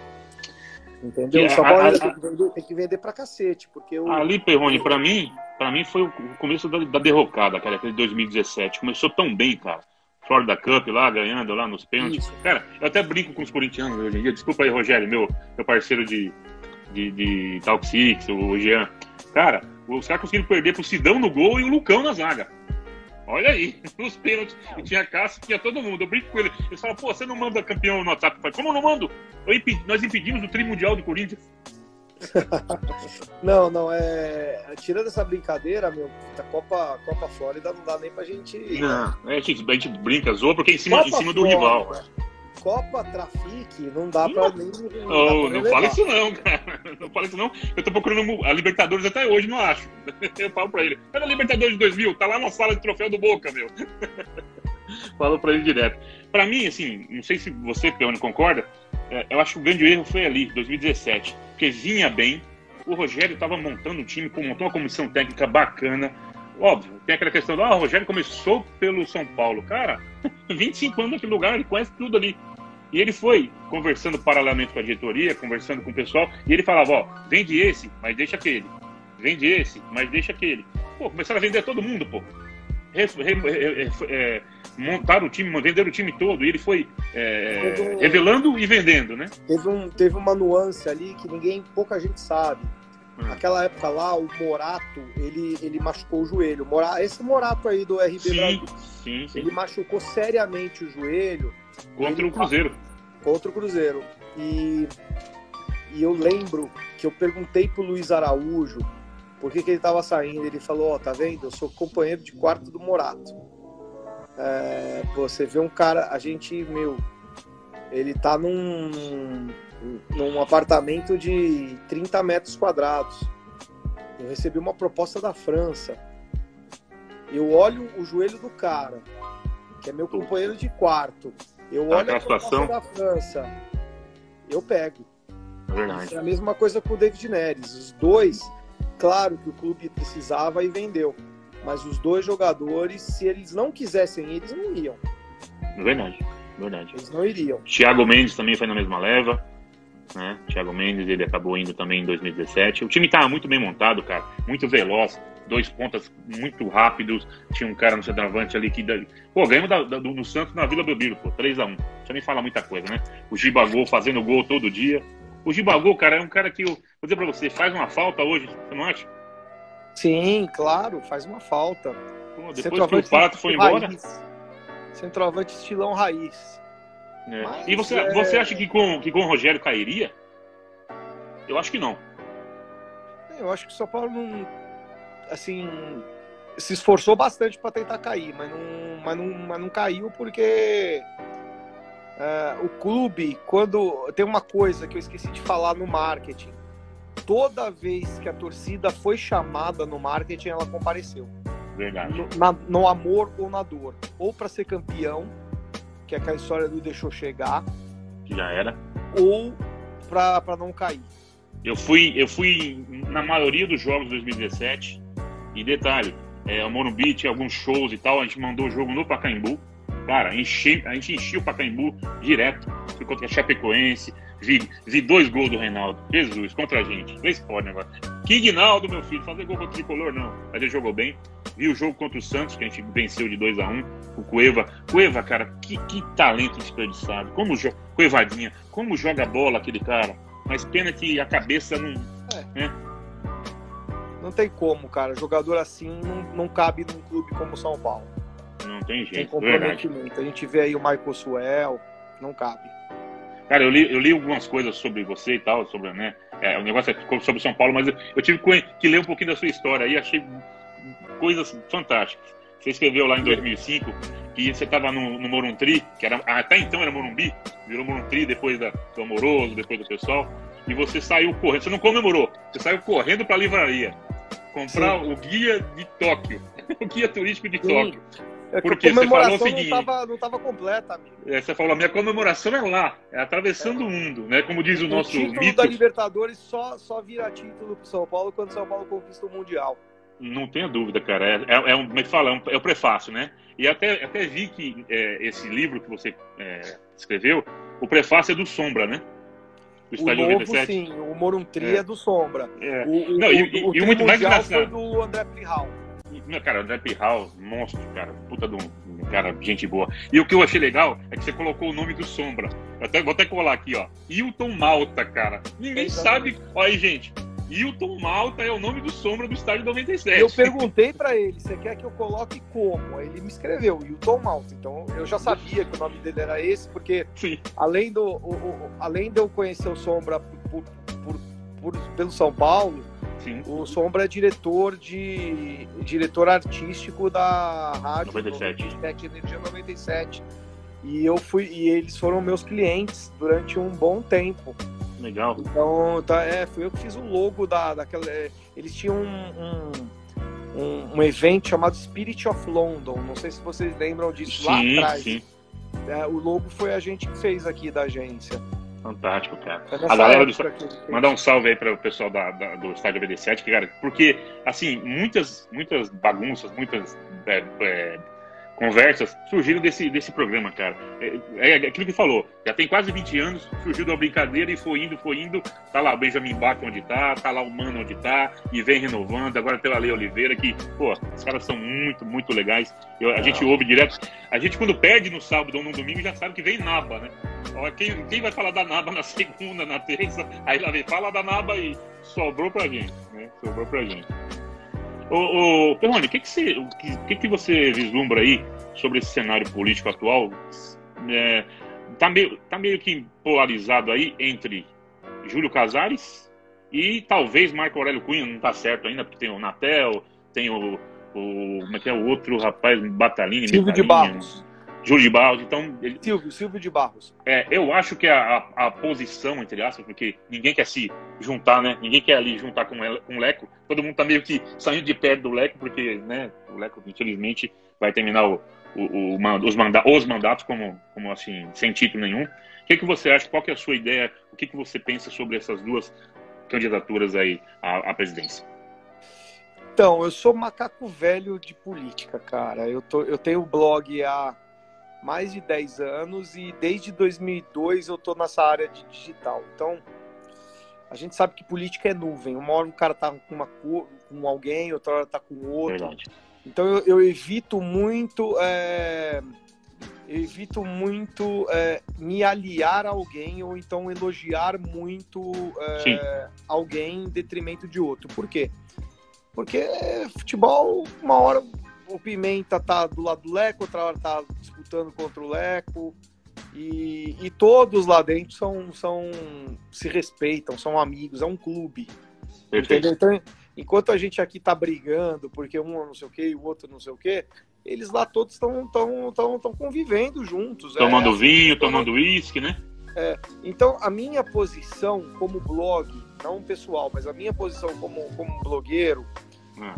Speaker 2: Entendeu?
Speaker 1: Que
Speaker 2: O tem, que vender, tem que vender pra cacete, porque.
Speaker 1: Ali, Perrone, pra mim, pra mim foi o começo da, da derrocada, cara, aquele 2017. Começou tão bem, cara. Florida Cup lá, ganhando lá nos pênaltis.
Speaker 2: Isso.
Speaker 1: Cara, eu até brinco com os corintianos hoje em dia. Desculpa aí, Rogério, meu, meu parceiro de, de, de Talk Six, o Jean. Cara, os caras conseguiram perder pro Sidão no gol e o Lucão na zaga. Olha aí, [LAUGHS] nos pênaltis. E tinha Cássio, tinha todo mundo. Eu brinco com ele. Eles falam, pô, você não manda campeão no WhatsApp? Eu falei, como eu não mando? Eu impe- nós impedimos o tri mundial do Corinthians. [LAUGHS]
Speaker 2: Não, não, é. Tirando essa brincadeira, meu, a Copa, Copa Flórida não dá nem pra gente.
Speaker 1: Não, é, a, gente, a gente brinca, zoa, porque é em cima, em cima do rival.
Speaker 2: Flórida, Copa Trafique, não dá pra nem. Não,
Speaker 1: Oh, não fala isso não, cara. [LAUGHS] Não fala isso não. Eu tô procurando a Libertadores até hoje, não acho. [LAUGHS] Eu falo pra ele. Cadê a Libertadores de 2000? Tá lá na sala de troféu do Boca, meu. [LAUGHS] Falo pra ele direto. Pra mim, assim, não sei se você, Peone, concorda, é, eu acho que o grande erro foi ali, 2017. Porque vinha bem, o Rogério tava montando um time, montou uma comissão técnica bacana. Óbvio, tem aquela questão do, ah, o Rogério começou pelo São Paulo. Cara, 25 anos naquele lugar, ele conhece tudo ali. E ele foi conversando paralelamente com a diretoria, conversando com o pessoal, e ele falava, ó, vende esse, mas deixa aquele. Vende esse, mas deixa aquele. Pô, começaram a vender todo mundo, pô. Re- re- re- é, montaram o time, venderam o time todo, e ele foi é,
Speaker 2: Todo-
Speaker 1: revelando e vendendo, né?
Speaker 2: Teve, um, teve uma nuance ali que ninguém, pouca gente sabe.
Speaker 1: Hum.
Speaker 2: Naquela época lá, o Morato, ele, ele machucou o joelho. Mora- Esse Morato aí do RB
Speaker 1: Sim,
Speaker 2: Brasil,
Speaker 1: sim, sim.
Speaker 2: ele machucou seriamente o joelho
Speaker 1: Contra o Cruzeiro.
Speaker 2: contra o Cruzeiro. E, e eu lembro que eu perguntei pro Luiz Araújo por que, que ele tava saindo. Ele falou, ó, tá vendo? Eu sou companheiro de quarto do Morato. É, você vê um cara, a gente, meu, ele tá num, num apartamento de 30 metros quadrados. Eu recebi uma proposta da França. Eu olho o joelho do cara, que é meu companheiro de quarto. Eu olho a
Speaker 1: situação.
Speaker 2: da França. Eu pego.
Speaker 1: É verdade.
Speaker 2: É a mesma coisa com o David Neres. Os dois, claro que o clube precisava e vendeu. Mas os dois jogadores, se eles não quisessem eles não iam.
Speaker 1: É verdade. Verdade.
Speaker 2: Eles não iriam.
Speaker 1: Thiago Mendes também foi na mesma leva. Né? Thiago Mendes, ele acabou indo também em 2017. O time tava muito bem montado, cara. Muito veloz. Dois pontas muito rápidos. Tinha um cara no centroavante ali que. Pô, ganhamos da, da, do, no Santos na Vila Belmiro, pô. 3x1. Isso nem fala muita coisa, né? O Gibagol fazendo gol todo dia. O Gibagol, cara, é um cara que eu. Vou dizer pra você, faz uma falta hoje, você não acha?
Speaker 2: Sim, claro, faz uma falta.
Speaker 1: Pô, depois que o Pato foi
Speaker 2: raiz.
Speaker 1: embora.
Speaker 2: Centroavante estilão raiz.
Speaker 1: É.
Speaker 2: Mas,
Speaker 1: E você,
Speaker 2: é-
Speaker 1: você acha que com, que com o Rogério cairia? Eu acho que não.
Speaker 2: Eu acho que o São Paulo não. Assim. Se esforçou bastante para tentar cair, mas não, mas, não, mas não caiu porque. é, o clube, quando. Tem uma coisa que eu esqueci de falar no marketing. Toda vez que a torcida foi chamada no marketing, ela compareceu.
Speaker 1: Verdade.
Speaker 2: No, na- no amor ou na dor. Ou para ser campeão, que é aquela história do deixou chegar,
Speaker 1: Já era.
Speaker 2: ou para não cair.
Speaker 1: Eu fui, eu fui na maioria dos jogos de 2017. E detalhe, é, o Morumbi tinha alguns shows e tal. A gente mandou o jogo no Pacaembu. Cara, enche, a gente enchia o Pacaembu direto. Contra a Chapecoense. Vi, vi dois gols do Reinaldo. Jesus, contra a gente. Vê se pode negócio. King Naldo, meu filho, fazer gol contra o tricolor, não. Mas ele jogou bem. Vi o jogo contra o Santos, que a gente venceu de 2 a 1 O Cueva. Cueva, cara, que, que talento desperdiçado. Como joga. Cuevadinha. Como joga bola aquele cara. Mas pena que a cabeça não.
Speaker 2: Não tem como, cara. Jogador assim não, não cabe num clube como o São Paulo.
Speaker 1: Não tem
Speaker 2: Tem
Speaker 1: jeito, verdade.
Speaker 2: comprometimento. A gente vê aí o Michael Suel, não cabe.
Speaker 1: Cara, eu li, eu li algumas coisas sobre você e tal, sobre, né? É, o negócio é sobre São Paulo, mas eu, eu tive que, ler um pouquinho da sua história aí, achei coisas fantásticas. Você escreveu lá em 2005 que você estava no, no Morumbi, que era, até então era Morumbi, virou Morumbi depois da, do Amoroso, depois do pessoal, e você saiu correndo, você não comemorou, você saiu correndo para a livraria comprar o guia de Tóquio, [LAUGHS] o guia turístico de
Speaker 2: Sim.
Speaker 1: Tóquio.
Speaker 2: É que
Speaker 1: Porque você falou o seguinte-
Speaker 2: não estava não tava completa, amigo.
Speaker 1: É, Você falou, a minha comemoração é lá, é atravessando o mundo, né? Como diz o
Speaker 2: O
Speaker 1: nosso
Speaker 2: título
Speaker 1: mito.
Speaker 2: da Libertadores só, só vira título pro São Paulo quando São Paulo conquista o Mundial.
Speaker 1: Não tenha dúvida, cara. É, é, é um, como é que fala? É, um, é o prefácio, né? E até, até vi que é, esse livro que você é, escreveu, o prefácio é do Sombra, né?
Speaker 2: Do Estádio o novo, 97. sim. O Moruntri é. é do Sombra.
Speaker 1: É. O, Não, o, e, o, o muito mais engraçado.
Speaker 2: foi do André Plihal.
Speaker 1: Meu, cara, André Pirral, monstro, cara. Puta de um cara, gente boa. E o que eu achei legal é que você colocou o nome do Sombra. até, vou até colar aqui, ó. Hilton Malta, cara. Ninguém sabe. Olha aí, gente. Hilton Malta é o nome do Sombra do estádio 97.
Speaker 2: Eu perguntei para ele, você quer que eu coloque como? Ele me escreveu, Hilton Malta. Então eu já sabia que o nome dele era esse, porque Sim. além do o, o, além de eu conhecer o Sombra por, por, por, pelo São Paulo, Sim. O Sombra é diretor de diretor artístico da rádio 97. 97 Energia 97. E eu fui e eles foram meus clientes durante um bom tempo.
Speaker 1: Legal.
Speaker 2: Então, tá, é, fui eu que fiz o logo da daquela é, eles tinham um, um, um, um evento chamado Spirit of London. Não sei se vocês lembram disso sim, lá atrás. Sim. É, o logo foi a gente que fez aqui da agência.
Speaker 1: Fantástico, cara. A galera do mandar um salve aí para o pessoal da, da, do estádio BD7, que, cara, porque assim, muitas, muitas bagunças, muitas é, é, conversas surgiram desse, desse programa, cara. É, é, aquilo que falou, já tem quase 20 anos, surgiu uma brincadeira e foi indo, foi indo. Tá lá o Benjamin Bach onde tá, tá lá o Mano onde tá, e vem renovando. Agora tem a Lei Oliveira, que, pô, os caras são muito, muito legais. Eu, a gente ouve direto. A gente, quando perde no sábado ou no domingo, já sabe que vem Naba, né? Quem, quem vai falar da Naba na [LAUGHS] segunda, na terça? Aí lá vem, fala da Naba e sobrou pra gente, né? Sobrou pra gente. Ô, ô Perrone, o que, que, você, o que, que você vislumbra aí sobre esse cenário político atual? É, tá, meio, tá meio que polarizado aí entre Júlio Casares e talvez Marco Aurélio Cunha, não tá certo ainda, porque tem o Natel, tem o, o como é que é o outro rapaz, Batalini,
Speaker 2: Silvio de Barros.
Speaker 1: Júlio de Barros, então.
Speaker 2: Ele, Silvio, Silvio de Barros.
Speaker 1: É, eu acho que a, a, a, posição, entre aspas, porque ninguém quer se juntar, né? Ninguém quer ali juntar com, com o Leco. Todo mundo tá meio que saindo de perto do Leco, porque, né, o Leco, infelizmente, vai terminar o, o, o os, manda, os mandatos como, como assim, sem título nenhum. O que, que você acha? Qual que é a sua ideia? O que, que você pensa sobre essas duas candidaturas aí à, à presidência?
Speaker 2: Então, eu sou macaco velho de política, cara. Eu, tô, eu tenho blog há mais de 10 anos e desde 2002 eu tô nessa área de digital. Então, a gente sabe que política é nuvem. Uma hora o cara tá com, uma, com alguém, outra hora tá com outro. Verdade. Então, eu, eu, evito muito... É, eu evito muito é, me aliar a alguém ou então elogiar muito é, alguém em detrimento de outro. Por quê? Porque futebol, uma hora o Pimenta tá do lado do Leco, outra hora tá disputando contra o Leco. E, e todos lá dentro são, são se respeitam, são amigos, é um clube. Entendeu? Então, enquanto a gente aqui tá brigando porque um não sei o que e o outro não sei o que, eles lá todos estão tão, tão, tão convivendo juntos.
Speaker 1: É. Tomando é, vinho, tomando uísque, né?
Speaker 2: É, então, a minha posição como blog, não pessoal, mas a minha posição como, como blogueiro,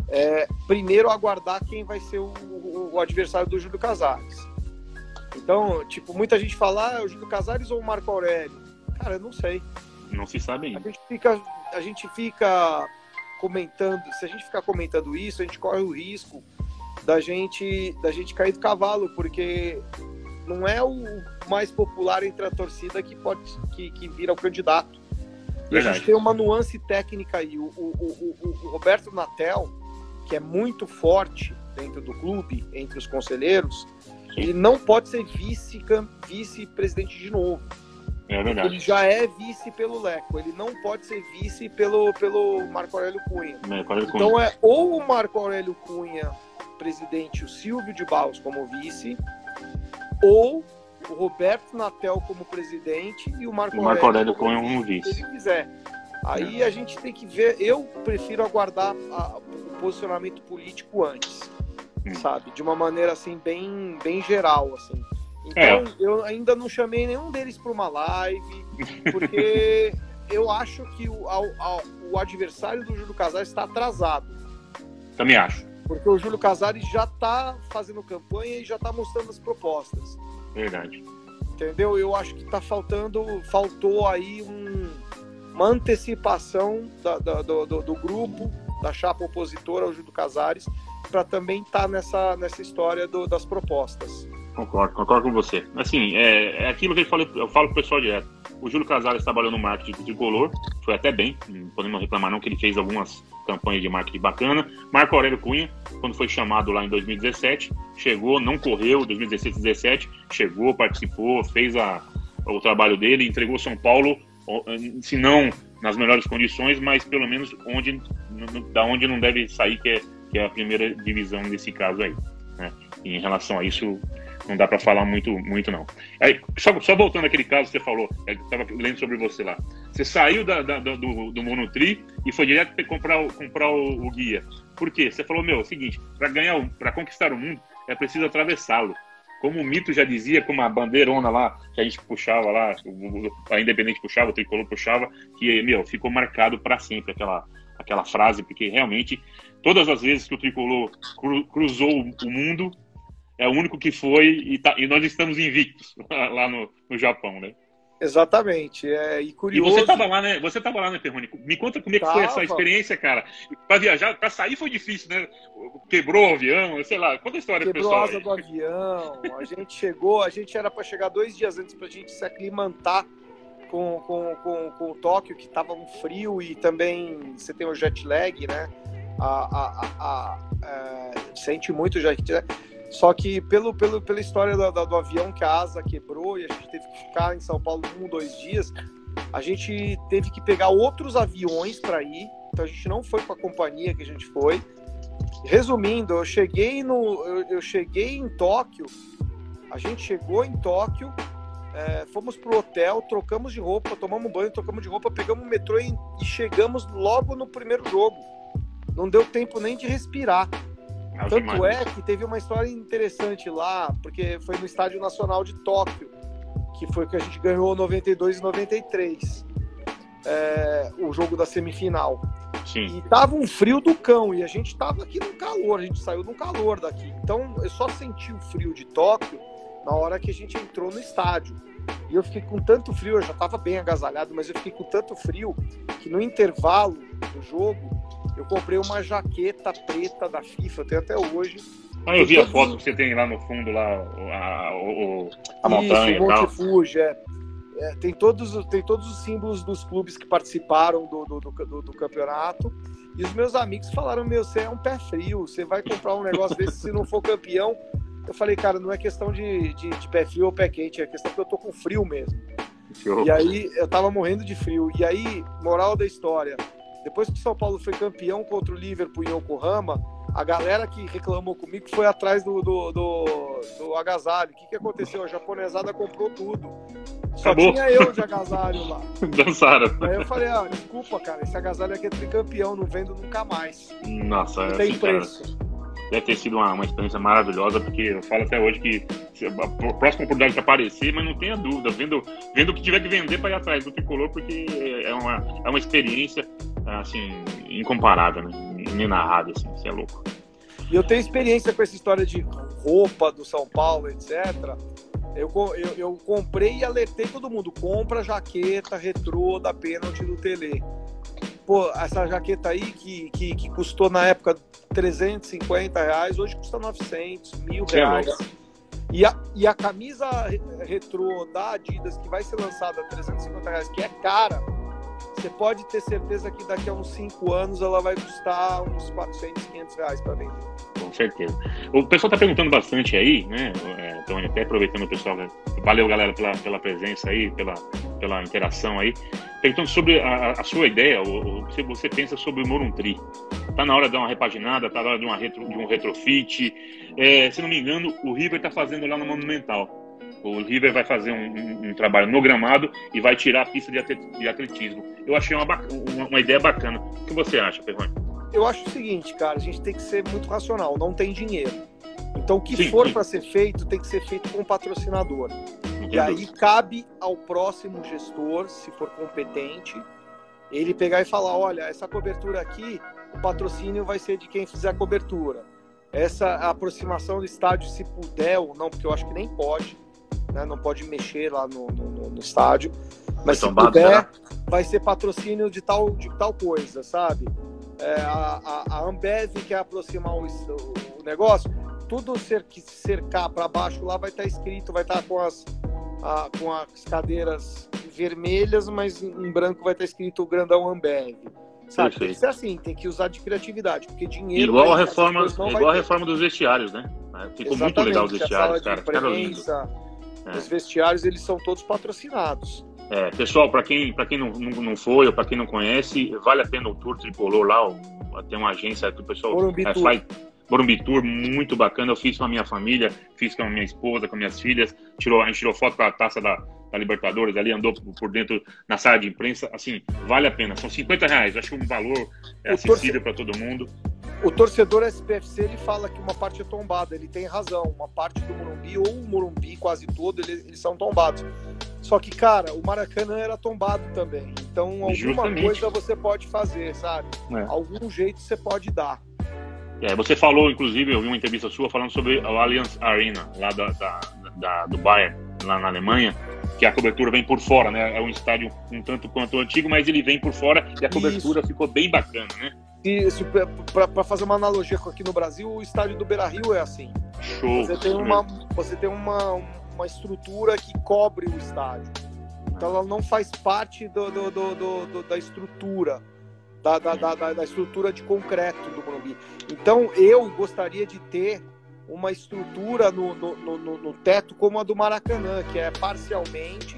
Speaker 2: é, primeiro aguardar quem vai ser o, o, adversário do Júlio Casares. Então, tipo, muita gente fala, ah, é o Júlio Casares ou o Marco Aurélio? Cara, eu não sei.
Speaker 1: Não se sabe
Speaker 2: ainda. A gente fica, a gente fica comentando, se a gente ficar comentando isso, a gente corre o risco da gente, da gente cair do cavalo, porque não é o mais popular entre a torcida que pode que, que vira o candidato. E a gente tem uma nuance técnica aí. O, o, o, o, Roberto Natel, que é muito forte dentro do clube, entre os conselheiros, ele não pode ser vice-presidente vice de novo.
Speaker 1: É verdade.
Speaker 2: Ele já é vice pelo Leco, ele não pode ser vice pelo, pelo Marco Aurélio Cunha. Marco Aurélio Cunha. Então é ou o Marco Aurélio Cunha, presidente, o Silvio de Barros como vice, ou o Roberto Natel como presidente e o Marco, o
Speaker 1: Marco Aurélio, Aurélio como um vice.
Speaker 2: Se ele quiser. Aí a gente tem que ver. Eu prefiro aguardar a, o posicionamento político antes, hum. sabe? De uma maneira assim bem, bem geral, assim. Então é. eu ainda não chamei nenhum deles para uma live, porque [LAUGHS] eu acho que o, o adversário do Júlio Casares está atrasado.
Speaker 1: Também acho.
Speaker 2: Porque o Júlio Casares já está fazendo campanha e já está mostrando as propostas.
Speaker 1: Verdade.
Speaker 2: Entendeu? Eu acho que tá faltando, faltou aí um, uma antecipação da, da, do, do, do, grupo da chapa opositora, o Júlio Casares, para também estar tá nessa, nessa história do, das propostas.
Speaker 1: Concordo, concordo com você. Assim, é, é aquilo que eu falo, eu falo pro pessoal direto. O Júlio Casares trabalhou no marketing de tricolor, foi até bem, não podemos reclamar não que ele fez algumas campanhas de marketing bacana. Marco Aurélio Cunha, quando foi chamado lá em 2017, chegou, não correu, 2016 2017, chegou, participou, fez a, o trabalho dele, entregou São Paulo, se não nas melhores condições, mas pelo menos onde, da onde não deve sair, que é, que é a primeira divisão nesse caso aí. Né? em relação a isso, não dá para falar muito, muito não. Aí, só, só voltando àquele caso que você falou, estava lendo sobre você lá. Você saiu da, da, do, do Monotri e foi direto comprar, comprar o, o, guia. Por quê? Você falou, meu, é o seguinte, para ganhar, para conquistar o mundo, é preciso atravessá-lo. Como o mito já dizia, como a bandeirona lá, que a gente puxava lá, a Independente puxava, o Tricolor puxava, que, meu, ficou marcado para sempre aquela, aquela frase, porque realmente, todas as vezes que o Tricolor cru, cruzou o mundo, é o único que foi e, tá, e nós estamos invictos [LAUGHS] lá no, no Japão, né?
Speaker 2: Exatamente. É, e curioso.
Speaker 1: E você estava lá, né? Você estava lá, né, Perrone? Me conta como é que foi essa experiência, cara. Para viajar, para sair foi difícil, né? Quebrou o avião, sei lá. Conta a história
Speaker 2: Quebrou
Speaker 1: pessoal.
Speaker 2: Quebrou a asa do avião. A gente chegou, a gente era para chegar dois dias antes para a gente se aclimatar com, com, com, com o Tóquio, que estava um frio e também você tem o jet lag, né? A, a, a, a é, sente muito o jet lag. Só que pelo, pelo, pela história do, do, do, avião que a asa quebrou e a gente teve que ficar em São Paulo um, dois dias, a gente teve que pegar outros aviões para ir. Então a gente não foi com a companhia que a gente foi. Resumindo, eu cheguei no, eu, eu cheguei em Tóquio. A gente chegou em Tóquio, é, fomos pro hotel, trocamos de roupa, tomamos banho, trocamos de roupa, pegamos o metrô e, e chegamos logo no primeiro jogo. Não deu tempo nem de respirar. Tanto é que teve uma história interessante lá, porque foi no Estádio Nacional de Tóquio, que foi que a gente ganhou 92 e 93, é, o jogo da semifinal. Sim. E tava um frio do cão, e a gente tava aqui no calor, a gente saiu no calor daqui. Então eu só senti o frio de Tóquio na hora que a gente entrou no estádio. E eu fiquei com tanto frio, eu já tava bem agasalhado, mas eu fiquei com tanto frio que no intervalo do jogo eu comprei uma jaqueta preta da FIFA, até até hoje.
Speaker 1: Ah, eu vi a foto que você tem lá no fundo, lá, a, o, a montanha
Speaker 2: Isso, o Monte Fuji, é. É, tem, todos, tem todos os símbolos dos clubes que participaram do, do, do, do, campeonato. E os meus amigos falaram: Meu, você é um pé frio, você vai comprar um negócio desse se não for campeão. Eu falei, cara, não é questão de, de, de pé frio ou pé quente, é questão que eu tô com frio mesmo. E aí eu tava morrendo de frio. E aí, moral da história, depois que o São Paulo foi campeão contra o Liverpool em Yokohama, a galera que reclamou comigo foi atrás do, do, do, do agasalho. O que, que aconteceu? A japonesada comprou tudo. Só Acabou. tinha eu de agasalho lá. [LAUGHS]
Speaker 1: Dançaram.
Speaker 2: Aí eu falei, ah, desculpa, cara, esse agasalho aqui é tricampeão, não vendo nunca mais.
Speaker 1: Nossa,
Speaker 2: não é tem assim, preço.
Speaker 1: Cara deve ter sido uma, uma experiência maravilhosa, porque eu falo até hoje que a próxima oportunidade que aparecer, mas não tenha dúvida, vendo, vendo o que tiver que vender para ir atrás do tricolor, porque é uma, é uma experiência assim, incomparável, né? inenarrável, assim, você é louco.
Speaker 2: E eu tenho experiência com essa história de roupa do São Paulo, etc. Eu, eu, eu comprei e alertei todo mundo: compra jaqueta retrô da pênalti do Tele. Pô, essa jaqueta aí que, que, que, custou na época 350 reais, hoje custa 900, mil é reais. E a, e a camisa retrô da Adidas, que vai ser lançada a 350 reais, que é cara, você pode ter certeza que daqui a uns 5 anos ela vai custar uns 400, 500 reais para vender.
Speaker 1: Com certeza. O pessoal está perguntando bastante aí, né, é, Tony, até aproveitando o pessoal, né, valeu galera pela, pela presença aí, pela, pela interação aí, perguntando sobre a, a sua ideia, o, que você pensa sobre o Moruntri. Tá na hora de dar uma repaginada, tá na hora de, uma retro, de um retrofit. É, se não me engano, o River está fazendo lá no Monumental. O River vai fazer um, um, um, trabalho no gramado e vai tirar a pista de atletismo. Eu achei uma, uma, uma ideia bacana. O que você acha, Perrone?
Speaker 2: Eu acho o seguinte, cara, a gente tem que ser muito racional, não tem dinheiro. Então, o que sim, for para ser feito, tem que ser feito com um patrocinador. Entendo. E aí cabe ao próximo gestor, se for competente, ele pegar e falar: olha, essa cobertura aqui, o patrocínio vai ser de quem fizer a cobertura. Essa aproximação do estádio, se puder ou não, porque eu acho que nem pode né? Não pode mexer lá no, no, no estádio. Mas se puder, vai ser patrocínio de tal, de tal coisa, sabe? é, a, a, Ambev quer aproximar o, o negócio, tudo cer, que cercar para baixo lá vai estar tá escrito, vai estar tá com as, a, com as cadeiras vermelhas, mas em branco vai estar tá escrito o grandão Ambev. Sabe? Tem que ser assim, tem que usar de criatividade, porque dinheiro.
Speaker 1: Igual a reforma, igual a reforma dos vestiários, né? Ficou Exatamente, muito legal os vestiários, cara.
Speaker 2: Imprensa, é. Os vestiários eles são todos patrocinados.
Speaker 1: É, pessoal, para quem, pra quem não, não, não foi ou para quem não conhece, vale a pena o Tour Tricolor lá. Tem uma agência que o pessoal
Speaker 2: Morumbi
Speaker 1: é, faz. Morumbi Tour, muito bacana. Eu fiz com a minha família, fiz com a minha esposa, com minhas filhas. Tirou, a gente tirou foto com a taça da, da Libertadores ali, andou por dentro na sala de imprensa. Assim, vale a pena. São 50 reais. Acho que um valor é acessível para todo mundo.
Speaker 2: O torcedor SPFC ele fala que uma parte é tombada. Ele tem razão. Uma parte do Morumbi, ou o Morumbi quase todo, eles, eles são tombados. Só que, cara, o Maracanã era tombado também. Então, alguma Justamente. coisa você pode fazer, sabe? É. Algum jeito você pode dar.
Speaker 1: É, você falou, inclusive, eu vi uma entrevista sua falando sobre o Allianz Arena, lá da, da, da, do Bayern, lá na Alemanha, que a cobertura vem por fora, né? É um estádio um tanto quanto antigo, mas ele vem por fora e a cobertura Isso. ficou bem bacana, né?
Speaker 2: Para fazer uma analogia com aqui no Brasil, o estádio do Beira Rio é assim.
Speaker 1: Show.
Speaker 2: Você tem uma, você tem uma, uma estrutura que cobre o estádio. Então ela não faz parte do, do, do, do da estrutura, da, da, da, da, estrutura de concreto do Morumbi. Então eu gostaria de ter uma estrutura no, no, no, no teto como a do Maracanã, que é parcialmente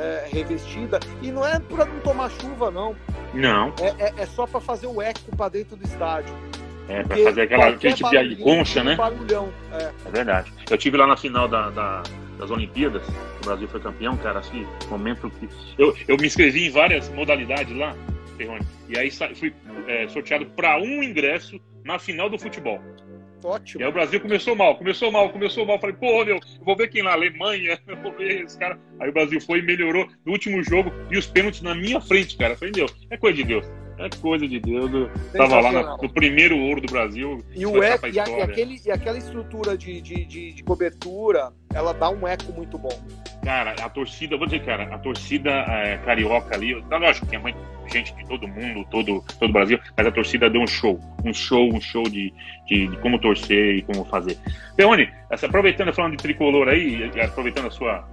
Speaker 2: é, revestida. E não é para não tomar chuva, não.
Speaker 1: Não.
Speaker 2: É, é, é só para fazer o eco para dentro do estádio.
Speaker 1: É, para fazer aquela, aquele tipo de concha, né?
Speaker 2: Barulhão, é.
Speaker 1: é. verdade. Eu tive lá na final da, da, das Olimpíadas, o Brasil foi campeão, cara, assim, momento que. Eu, eu me inscrevi em várias modalidades lá, Ferrone, e aí fui é, sorteado para um ingresso na final do futebol.
Speaker 2: Ótimo.
Speaker 1: E aí o Brasil começou mal, começou mal, começou mal. Falei, pô, meu, vou ver quem lá, Alemanha, [LAUGHS] vou ver esse cara. Aí o Brasil foi e melhorou no último jogo e os pênaltis na minha frente, cara. Falei, meu, é coisa de Deus. É coisa de Deus. Tava lá no, no primeiro ouro do Brasil.
Speaker 2: E, o eco, e, a, e, aquele, e aquela estrutura de, de, de, de, cobertura, ela dá um eco muito bom.
Speaker 1: Cara, a torcida, vou dizer, cara, a torcida é, carioca ali, tá, lógico que é muito gente de todo mundo, todo, todo o Brasil, mas a torcida deu um show. Um show, um show de, de, de como torcer e como fazer. Leone, aproveitando, falando de tricolor aí, aproveitando a sua,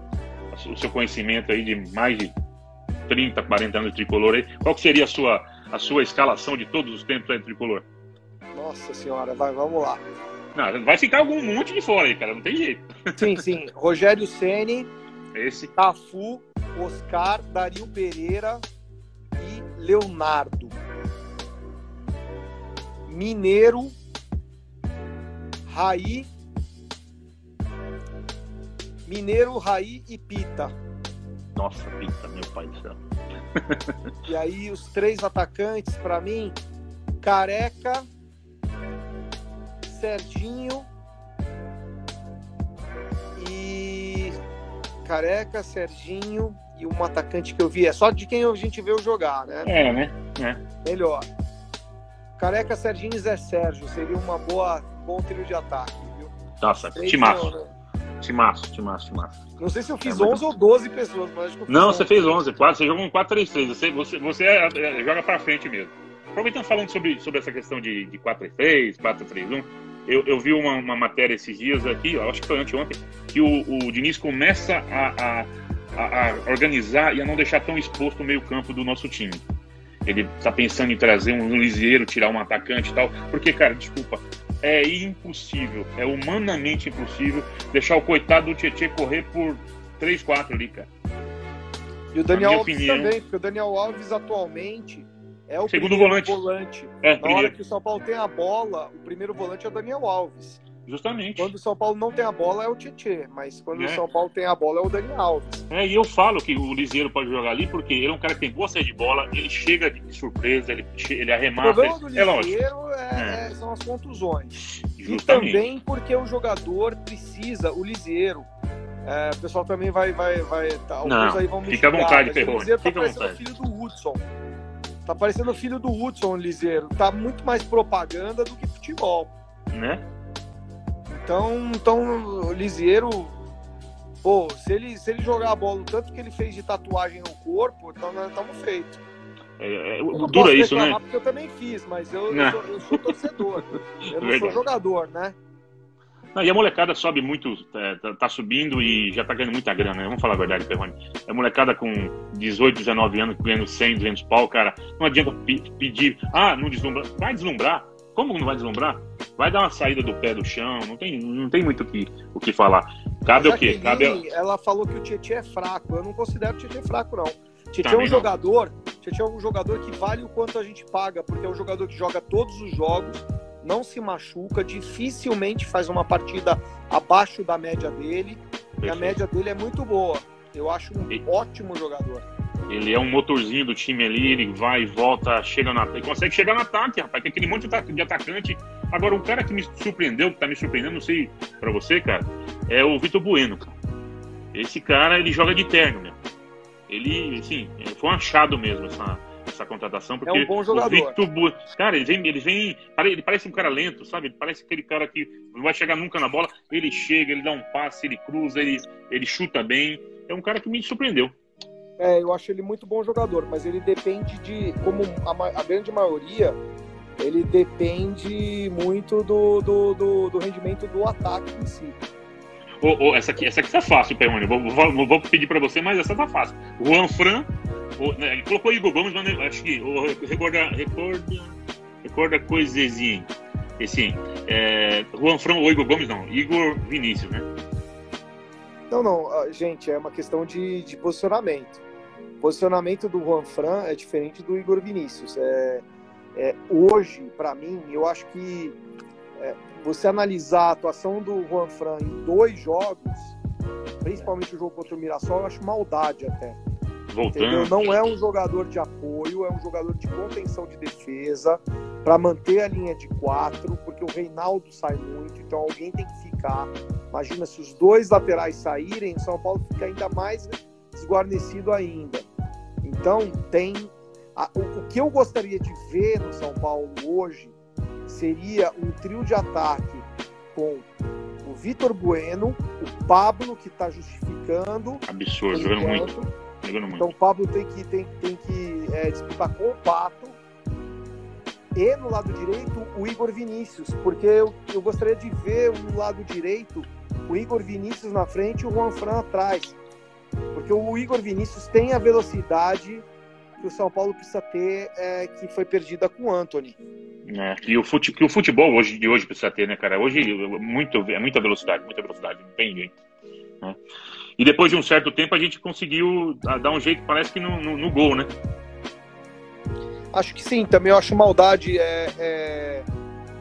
Speaker 1: o seu conhecimento aí de mais de 30, 40 anos de tricolor aí, qual que seria a sua a sua escalação de todos os tempos aí tricolor?
Speaker 2: Nossa senhora, vai, vamos lá.
Speaker 1: Não, vai ficar algum monte de fora aí, cara, não tem jeito.
Speaker 2: Sim, sim. Rogério Ceni,
Speaker 1: esse
Speaker 2: Cafu, Oscar, Dario Pereira e Leonardo. Mineiro, Raí, Mineiro, Raí e Pita.
Speaker 1: Nossa, Pita, meu pai do céu
Speaker 2: e aí os três atacantes para mim, Careca, Serginho Careca, Serginho e um atacante que eu vi. É só de quem a gente vê jogar, né?
Speaker 1: É, né? É.
Speaker 2: Melhor. Careca, Serginho e Zé Sérgio seria uma boa bom trio de ataque, viu?
Speaker 1: Nossa, timaço. Né? Timaço, timaço, timaço.
Speaker 2: Não sei se eu fiz é 11 ou 12 pessoas, mas acho que eu
Speaker 1: Não, 11. você fez 11, quase. Você jogou um 4-3-3. Você, você, você é, é, joga pra frente mesmo. Aproveitando falando sobre, sobre essa questão de, de 4-3-3, 4-3-1, eu, eu vi uma, uma matéria esses dias aqui, acho que foi anteontem, que o, o Diniz começa a, a, a, a organizar e a não deixar tão exposto o meio-campo do nosso time ele está pensando em trazer um liseiro, tirar um atacante e tal. Porque, cara, desculpa, é impossível, é humanamente impossível deixar o coitado do Tietchan correr por 3, 4 ali, cara.
Speaker 2: E o Daniel Alves opinião, também, porque o Daniel Alves atualmente é o
Speaker 1: segundo volante.
Speaker 2: volante. É, Na primeiro. hora que o São Paulo tem a bola, o primeiro volante é o Daniel Alves.
Speaker 1: Justamente.
Speaker 2: Quando o São Paulo não tem a bola é o Tietê, mas quando é. o São Paulo tem a bola é o Daniel Alves.
Speaker 1: É, e eu falo que o Liseiro pode jogar ali porque ele é um cara que tem boa saída de bola, ele chega de surpresa, ele, ele arremata.
Speaker 2: O problema do Liseiro é, é, são as contusões. Justamente. E também porque o jogador precisa, o Liseiro, é, o pessoal também vai. vai, vai tá, alguns
Speaker 1: não,
Speaker 2: aí vão
Speaker 1: me Fica à vontade, Perrone.
Speaker 2: Liseiro
Speaker 1: tá
Speaker 2: parecendo o filho do Hudson. Tá parecendo o filho do Hudson, o Liseiro. Tá muito mais propaganda do que futebol.
Speaker 1: Né?
Speaker 2: Então, então o Lisieiro, pô, se ele, se ele jogar a bola o tanto que ele fez de tatuagem no corpo, então nós estamos feitos.
Speaker 1: É, é, dura isso, né?
Speaker 2: Porque eu também fiz, mas eu, eu, sou, eu sou, torcedor. [LAUGHS] eu não Verdade. sou jogador, né?
Speaker 1: Não, e a molecada sobe muito, é, tá, tá, subindo e já tá ganhando muita grana, né? Vamos falar a verdade, Perrone. A molecada com 18, 19 anos ganhando 100, 200 pau, cara, não adianta pedir, ah, não deslumbrar. Vai deslumbrar. Como não vai deslumbrar? Vai dar uma saída do pé do chão, não tem, não tem muito o que, o que falar. Cabe o quê? Cabe...
Speaker 2: Ela falou que o Tietchan é fraco. Eu não considero o Tietchan fraco, não. Tietchan é um jogador, Tietchan é um jogador que vale o quanto a gente paga, porque é um jogador que joga todos os jogos, não se machuca, dificilmente faz uma partida abaixo da média dele. Perfeito. E a média dele é muito boa. Eu acho um e... ótimo jogador.
Speaker 1: Ele é um motorzinho do time ali, ele vai e volta, chega na, ele consegue chegar no ataque, rapaz, tem aquele monte de atacante. Agora, um cara que me surpreendeu, que tá me surpreendendo, não sei para você, cara, é o Vitor Bueno, cara. Esse cara, ele joga de terno, meu. Ele, assim, foi um achado mesmo essa, essa contratação, porque
Speaker 2: é um bom jogador.
Speaker 1: o Victor Bu... Cara, ele vem, ele vem. Ele parece um cara lento, sabe? Ele parece aquele cara que não vai chegar nunca na bola. Ele chega, ele dá um passe, ele cruza, ele, ele chuta bem. É um cara que me surpreendeu.
Speaker 2: É, eu acho ele muito bom jogador, mas ele depende de. Como a, a grande maioria, ele depende muito do, do, do, do rendimento do ataque em si.
Speaker 1: Oh, oh, essa, aqui, essa aqui tá fácil, Perrone. Vou, vou, vou pedir para você, mas essa tá fácil. Juan Fran, o, né, ele colocou Igor Gomes, mas acho que recorda, recorda, recorda coisezinha. Esse, é, Juan Fran ou Igor Gomes, não. Igor Vinícius, né?
Speaker 2: Não, não, gente, é uma questão de, de posicionamento. O posicionamento do Juan Fran é diferente do Igor Vinícius. É, é hoje, para mim, eu acho que é, você analisar a atuação do Juan Fran em dois jogos, principalmente o jogo contra o Mirassol, eu acho maldade até. Voltando. Não é um jogador de apoio, é um jogador de contenção de defesa para manter a linha de quatro, porque o Reinaldo sai muito, então alguém tem que ficar. Imagina se os dois laterais saírem, o São Paulo fica ainda mais desguarnecido ainda. Então tem a, o, o que eu gostaria de ver no São Paulo hoje seria um trio de ataque com o Vitor Bueno, o Pablo, que está justificando.
Speaker 1: Absurdo, jogando muito. jogando muito.
Speaker 2: Então o Pablo tem que, tem, tem que é, disputar com o Pato. E no lado direito, o Igor Vinícius, porque eu, eu gostaria de ver no lado direito o Igor Vinícius na frente e o Juan Fran atrás. Porque o Igor Vinícius tem a velocidade que o São Paulo precisa ter, é, que foi perdida com o Anthony.
Speaker 1: É, e o, fute, que o futebol hoje, de hoje precisa ter, né, cara? Hoje muito, é muita velocidade, muita velocidade, não tem jeito. Né? E depois de um certo tempo a gente conseguiu dar um jeito, parece que no, no, no gol, né?
Speaker 2: Acho que sim, também eu acho maldade é, é,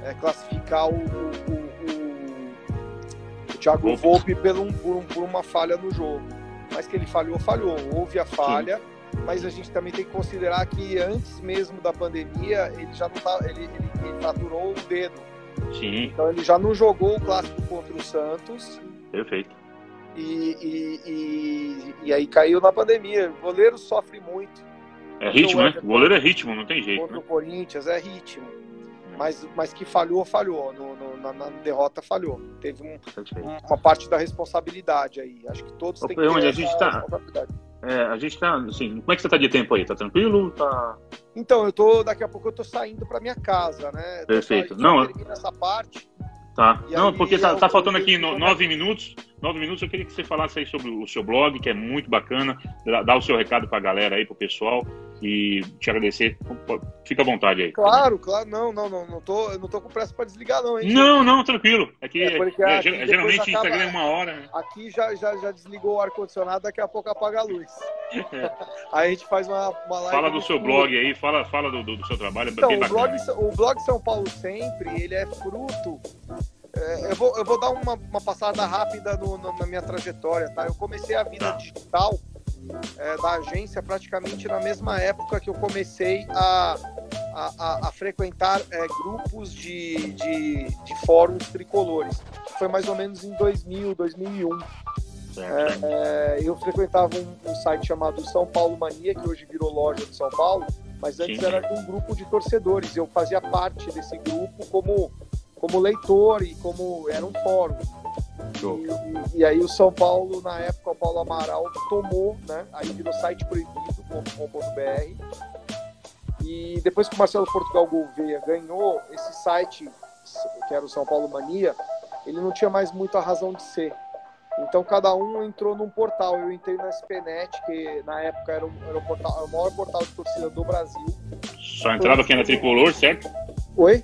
Speaker 2: é classificar o, o, o, o Thiago Volpe por, um, por, um, por, uma falha no jogo. Mas que ele falhou, falhou. Houve a falha. Sim mas a gente também tem que considerar que antes mesmo da pandemia ele já não tá, ele, ele, ele o dedo.
Speaker 1: Sim.
Speaker 2: Então ele já não jogou o clássico contra o Santos.
Speaker 1: Perfeito.
Speaker 2: E, e, e, e aí caiu na pandemia. O goleiro sofre muito.
Speaker 1: É ritmo, né? O goleiro é ritmo, não tem jeito.
Speaker 2: Contra
Speaker 1: né?
Speaker 2: o Corinthians é ritmo. É. Mas, mas que falhou, falhou. No, no na, na, derrota falhou. Teve um, uma parte da responsabilidade aí. Acho que todos têm que ter
Speaker 1: a gente tá... responsabilidade. É, a gente tá, assim, como é que você tá de tempo aí? Tá tranquilo? Tá...
Speaker 2: Então, eu tô, daqui a pouco eu tô saindo pra minha casa, né?
Speaker 1: Perfeito. Não,
Speaker 2: essa parte.
Speaker 1: Tá. Não, porque tá, tá faltando aqui nove minutos. Nove minutos, eu queria que você falasse aí sobre o seu blog, que é muito bacana. Dá o seu recado pra galera aí, pro pessoal e te agradecer. Fica à vontade aí.
Speaker 2: Claro, claro, não, não, não, não tô, não tô com pressa para desligar não, hein?
Speaker 1: Não, não, tranquilo. É que é, é, geralmente acaba, Instagram é uma hora. Né?
Speaker 2: Aqui já, já, já desligou o ar condicionado, daqui a pouco apaga a luz. É. [LAUGHS] aí a gente faz uma, uma live.
Speaker 1: Fala do seu blog aí, fala, fala do, do, do seu trabalho. É
Speaker 2: então, o blog, o blog São Paulo sempre, ele é fruto é, eu, vou, eu vou dar uma, uma passada rápida no, no, na minha trajetória, tá? Eu comecei a vida tá. digital é, da agência praticamente na mesma época que eu comecei a, a, a frequentar é, grupos de, de, de, fóruns tricolores. Foi mais ou menos em 2000, 2001. É, eu frequentava um, um, site chamado São Paulo Mania, que hoje virou loja de São Paulo, mas antes Sim. era de um grupo de torcedores. Eu fazia parte desse grupo como como leitor e como era um fórum. E, e, aí o São Paulo, na época, o Paulo Amaral tomou, né? Aí virou site proibido.com.br E depois que o Marcelo Portugal Gouveia ganhou, esse site, que era o São Paulo Mania, ele não tinha mais muita razão de ser. Então cada um entrou num portal. Eu entrei na SPNet, que na época era, um, era, um portal, era o maior portal de torcida do Brasil.
Speaker 1: Só entrava quem era tricolor, certo?
Speaker 2: Oi?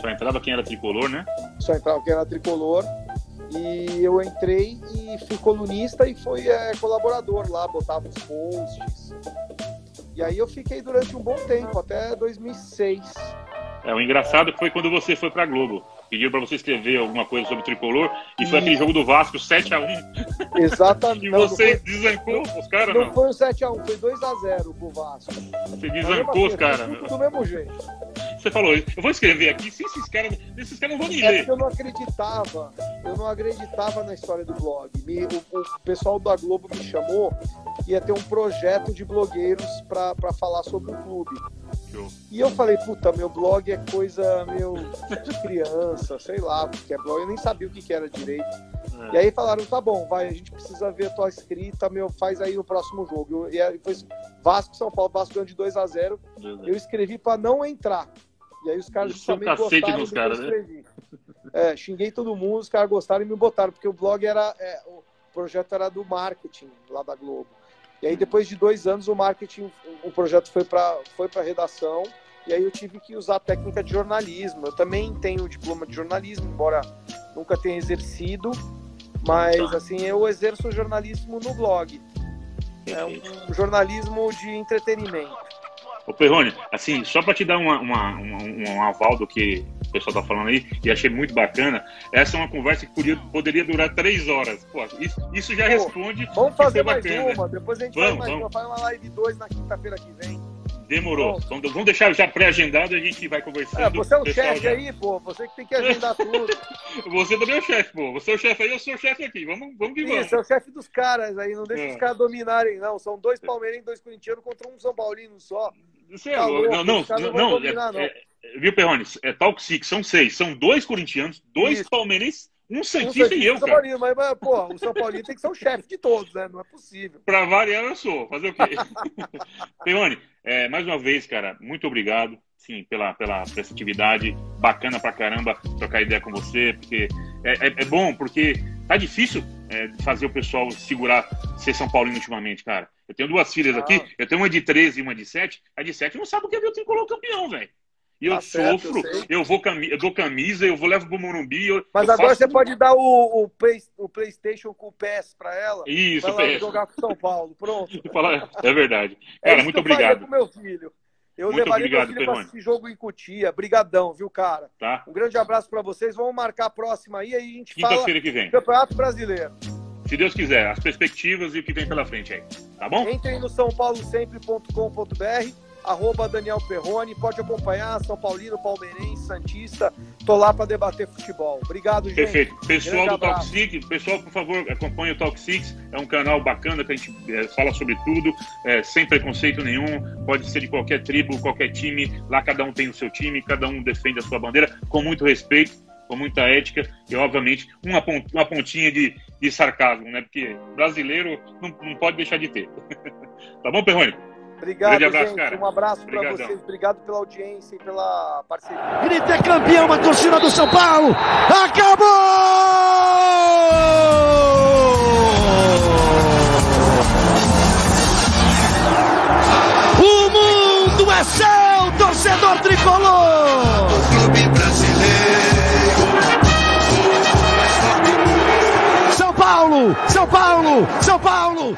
Speaker 1: Só entrava quem era tricolor, né?
Speaker 2: Só entrava quem era tricolor. E eu entrei e fui colunista e fui é, colaborador lá, botava os posts. E aí eu fiquei durante um bom tempo, até 2006.
Speaker 1: É, o engraçado foi quando você foi pra Globo pediu para você escrever alguma coisa sobre o tricolor e foi aquele jogo do Vasco 7x1.
Speaker 2: Exatamente. [LAUGHS]
Speaker 1: e você desancou os caras,
Speaker 2: não? Não foi um 7x1, foi 2x0 pro Vasco.
Speaker 1: Você desancou os caras.
Speaker 2: Do mesmo jeito.
Speaker 1: Você falou, eu vou escrever aqui, se esses caras, esses caras não vão me
Speaker 2: é
Speaker 1: ler.
Speaker 2: eu não acreditava, eu não acreditava na história do blog. Me, o, o, pessoal da Globo me chamou, ia ter um projeto de blogueiros para falar sobre o clube. E eu falei, puta, meu blog é coisa meu de criança, sei lá, porque é blog, eu nem sabia o que, que era direito. É. E aí falaram, tá bom, vai, a gente precisa ver a tua escrita, meu, faz aí no próximo jogo. E aí foi Vasco São Paulo, Vasco ganhou de 2 a 0 Eu escrevi para não entrar. E aí os caras também gostaram
Speaker 1: nos caras, né?
Speaker 2: É, xinguei todo mundo, os caras gostaram e me botaram, porque o blog era. É, o projeto era do marketing lá da Globo. E aí, depois de dois anos, o marketing, o projeto foi para foi a redação, e aí eu tive que usar a técnica de jornalismo. Eu também tenho diploma de jornalismo, embora nunca tenha exercido, mas tá. assim, eu exerço jornalismo no blog. É um jornalismo de entretenimento.
Speaker 1: Ô Perrone, assim, só para te dar uma, uma, uma, um aval do que o pessoal tá falando aí, e achei muito bacana, essa é uma conversa que podia, poderia durar três horas. Pô, isso, isso já Pô, responde.
Speaker 2: Vamos fazer mais bacana. uma, depois a gente vamos, faz mais vamos. uma, faz uma live 2 na quinta-feira que vem.
Speaker 1: Demorou. Então, vamos deixar já pré-agendado e a gente vai conversando.
Speaker 2: É, você é o chefe já... aí, pô. Você que tem que agendar [LAUGHS] tudo.
Speaker 1: você também é o chefe, pô. Você é o chefe aí, eu sou o chefe aqui. Vamos, vamos que Isso, vamos.
Speaker 2: Você é o chefe dos caras aí. Não deixa é. os caras dominarem, não. São dois palmeirenses, dois corintianos contra um São Paulino só.
Speaker 1: Você é tá louco. Não, não, não. não, dominar, é, é, viu, Perrones? É Talk Six, são seis. São dois corintianos, dois Isso. palmeirenses um Santista um e eu, cara.
Speaker 2: mas, mas, pô, o São Paulino tem que ser o chefe de todos, né? Não é possível.
Speaker 1: Pra variar, eu sou. Fazer o quê? [LAUGHS] Peone, é, mais uma vez, cara, muito obrigado, sim, pela, pela prestatividade. Bacana pra caramba trocar ideia com você, porque é, é, é bom, porque tá difícil é, fazer o pessoal segurar ser São Paulino ultimamente, cara. Eu tenho duas filhas ah. aqui, eu tenho uma de 13 e uma de 7. A de 7 não sabe o que é ver o tricolor campeão, velho. E eu tá sofro, certo, eu, eu, vou eu dou camisa, eu vou levo pro Morumbi. Eu,
Speaker 2: Mas
Speaker 1: eu
Speaker 2: agora você tudo. pode dar o, o, play, o, PlayStation com o PS pra ela.
Speaker 1: Isso,
Speaker 2: pra ela jogar com São Paulo. Pronto. [LAUGHS]
Speaker 1: é verdade. É cara, muito obrigado.
Speaker 2: Com meu filho. Eu
Speaker 1: muito
Speaker 2: levaria
Speaker 1: obrigado,
Speaker 2: meu filho pra esse jogo em Cutia. Brigadão, viu, cara?
Speaker 1: Tá.
Speaker 2: Um grande abraço para vocês. Vamos marcar a próxima aí, aí a gente
Speaker 1: Quinta
Speaker 2: fala
Speaker 1: que vem.
Speaker 2: Campeonato Brasileiro.
Speaker 1: Se Deus quiser, as perspectivas e o que vem pela frente aí. Tá bom?
Speaker 2: Entrem no sãopaulosempre.com.br arroba Daniel Perrone, pode acompanhar São Paulino, Palmeirense, Santista, tô lá para debater futebol. Obrigado, gente.
Speaker 1: Perfeito. Pessoal do Talk Six, pessoal, por favor, acompanhe o Talk Six, é um canal bacana que a gente é, fala sobre tudo, é, sem preconceito nenhum, pode ser de qualquer tribo, qualquer time, lá cada um tem o seu time, cada um defende a sua bandeira, com muito respeito, com muita ética e, obviamente, uma, uma pontinha de, de sarcasmo, né? Porque brasileiro não, não pode deixar de ter. [LAUGHS] tá bom, Perrone?
Speaker 2: Obrigado, abraço, gente. Cara. Um abraço para vocês. Obrigado pela audiência e pela parceria.
Speaker 3: Grita é campeão, a torcida do São Paulo. Acabou! O mundo é seu, torcedor tricolor. Paulo, São Paulo, São Paulo.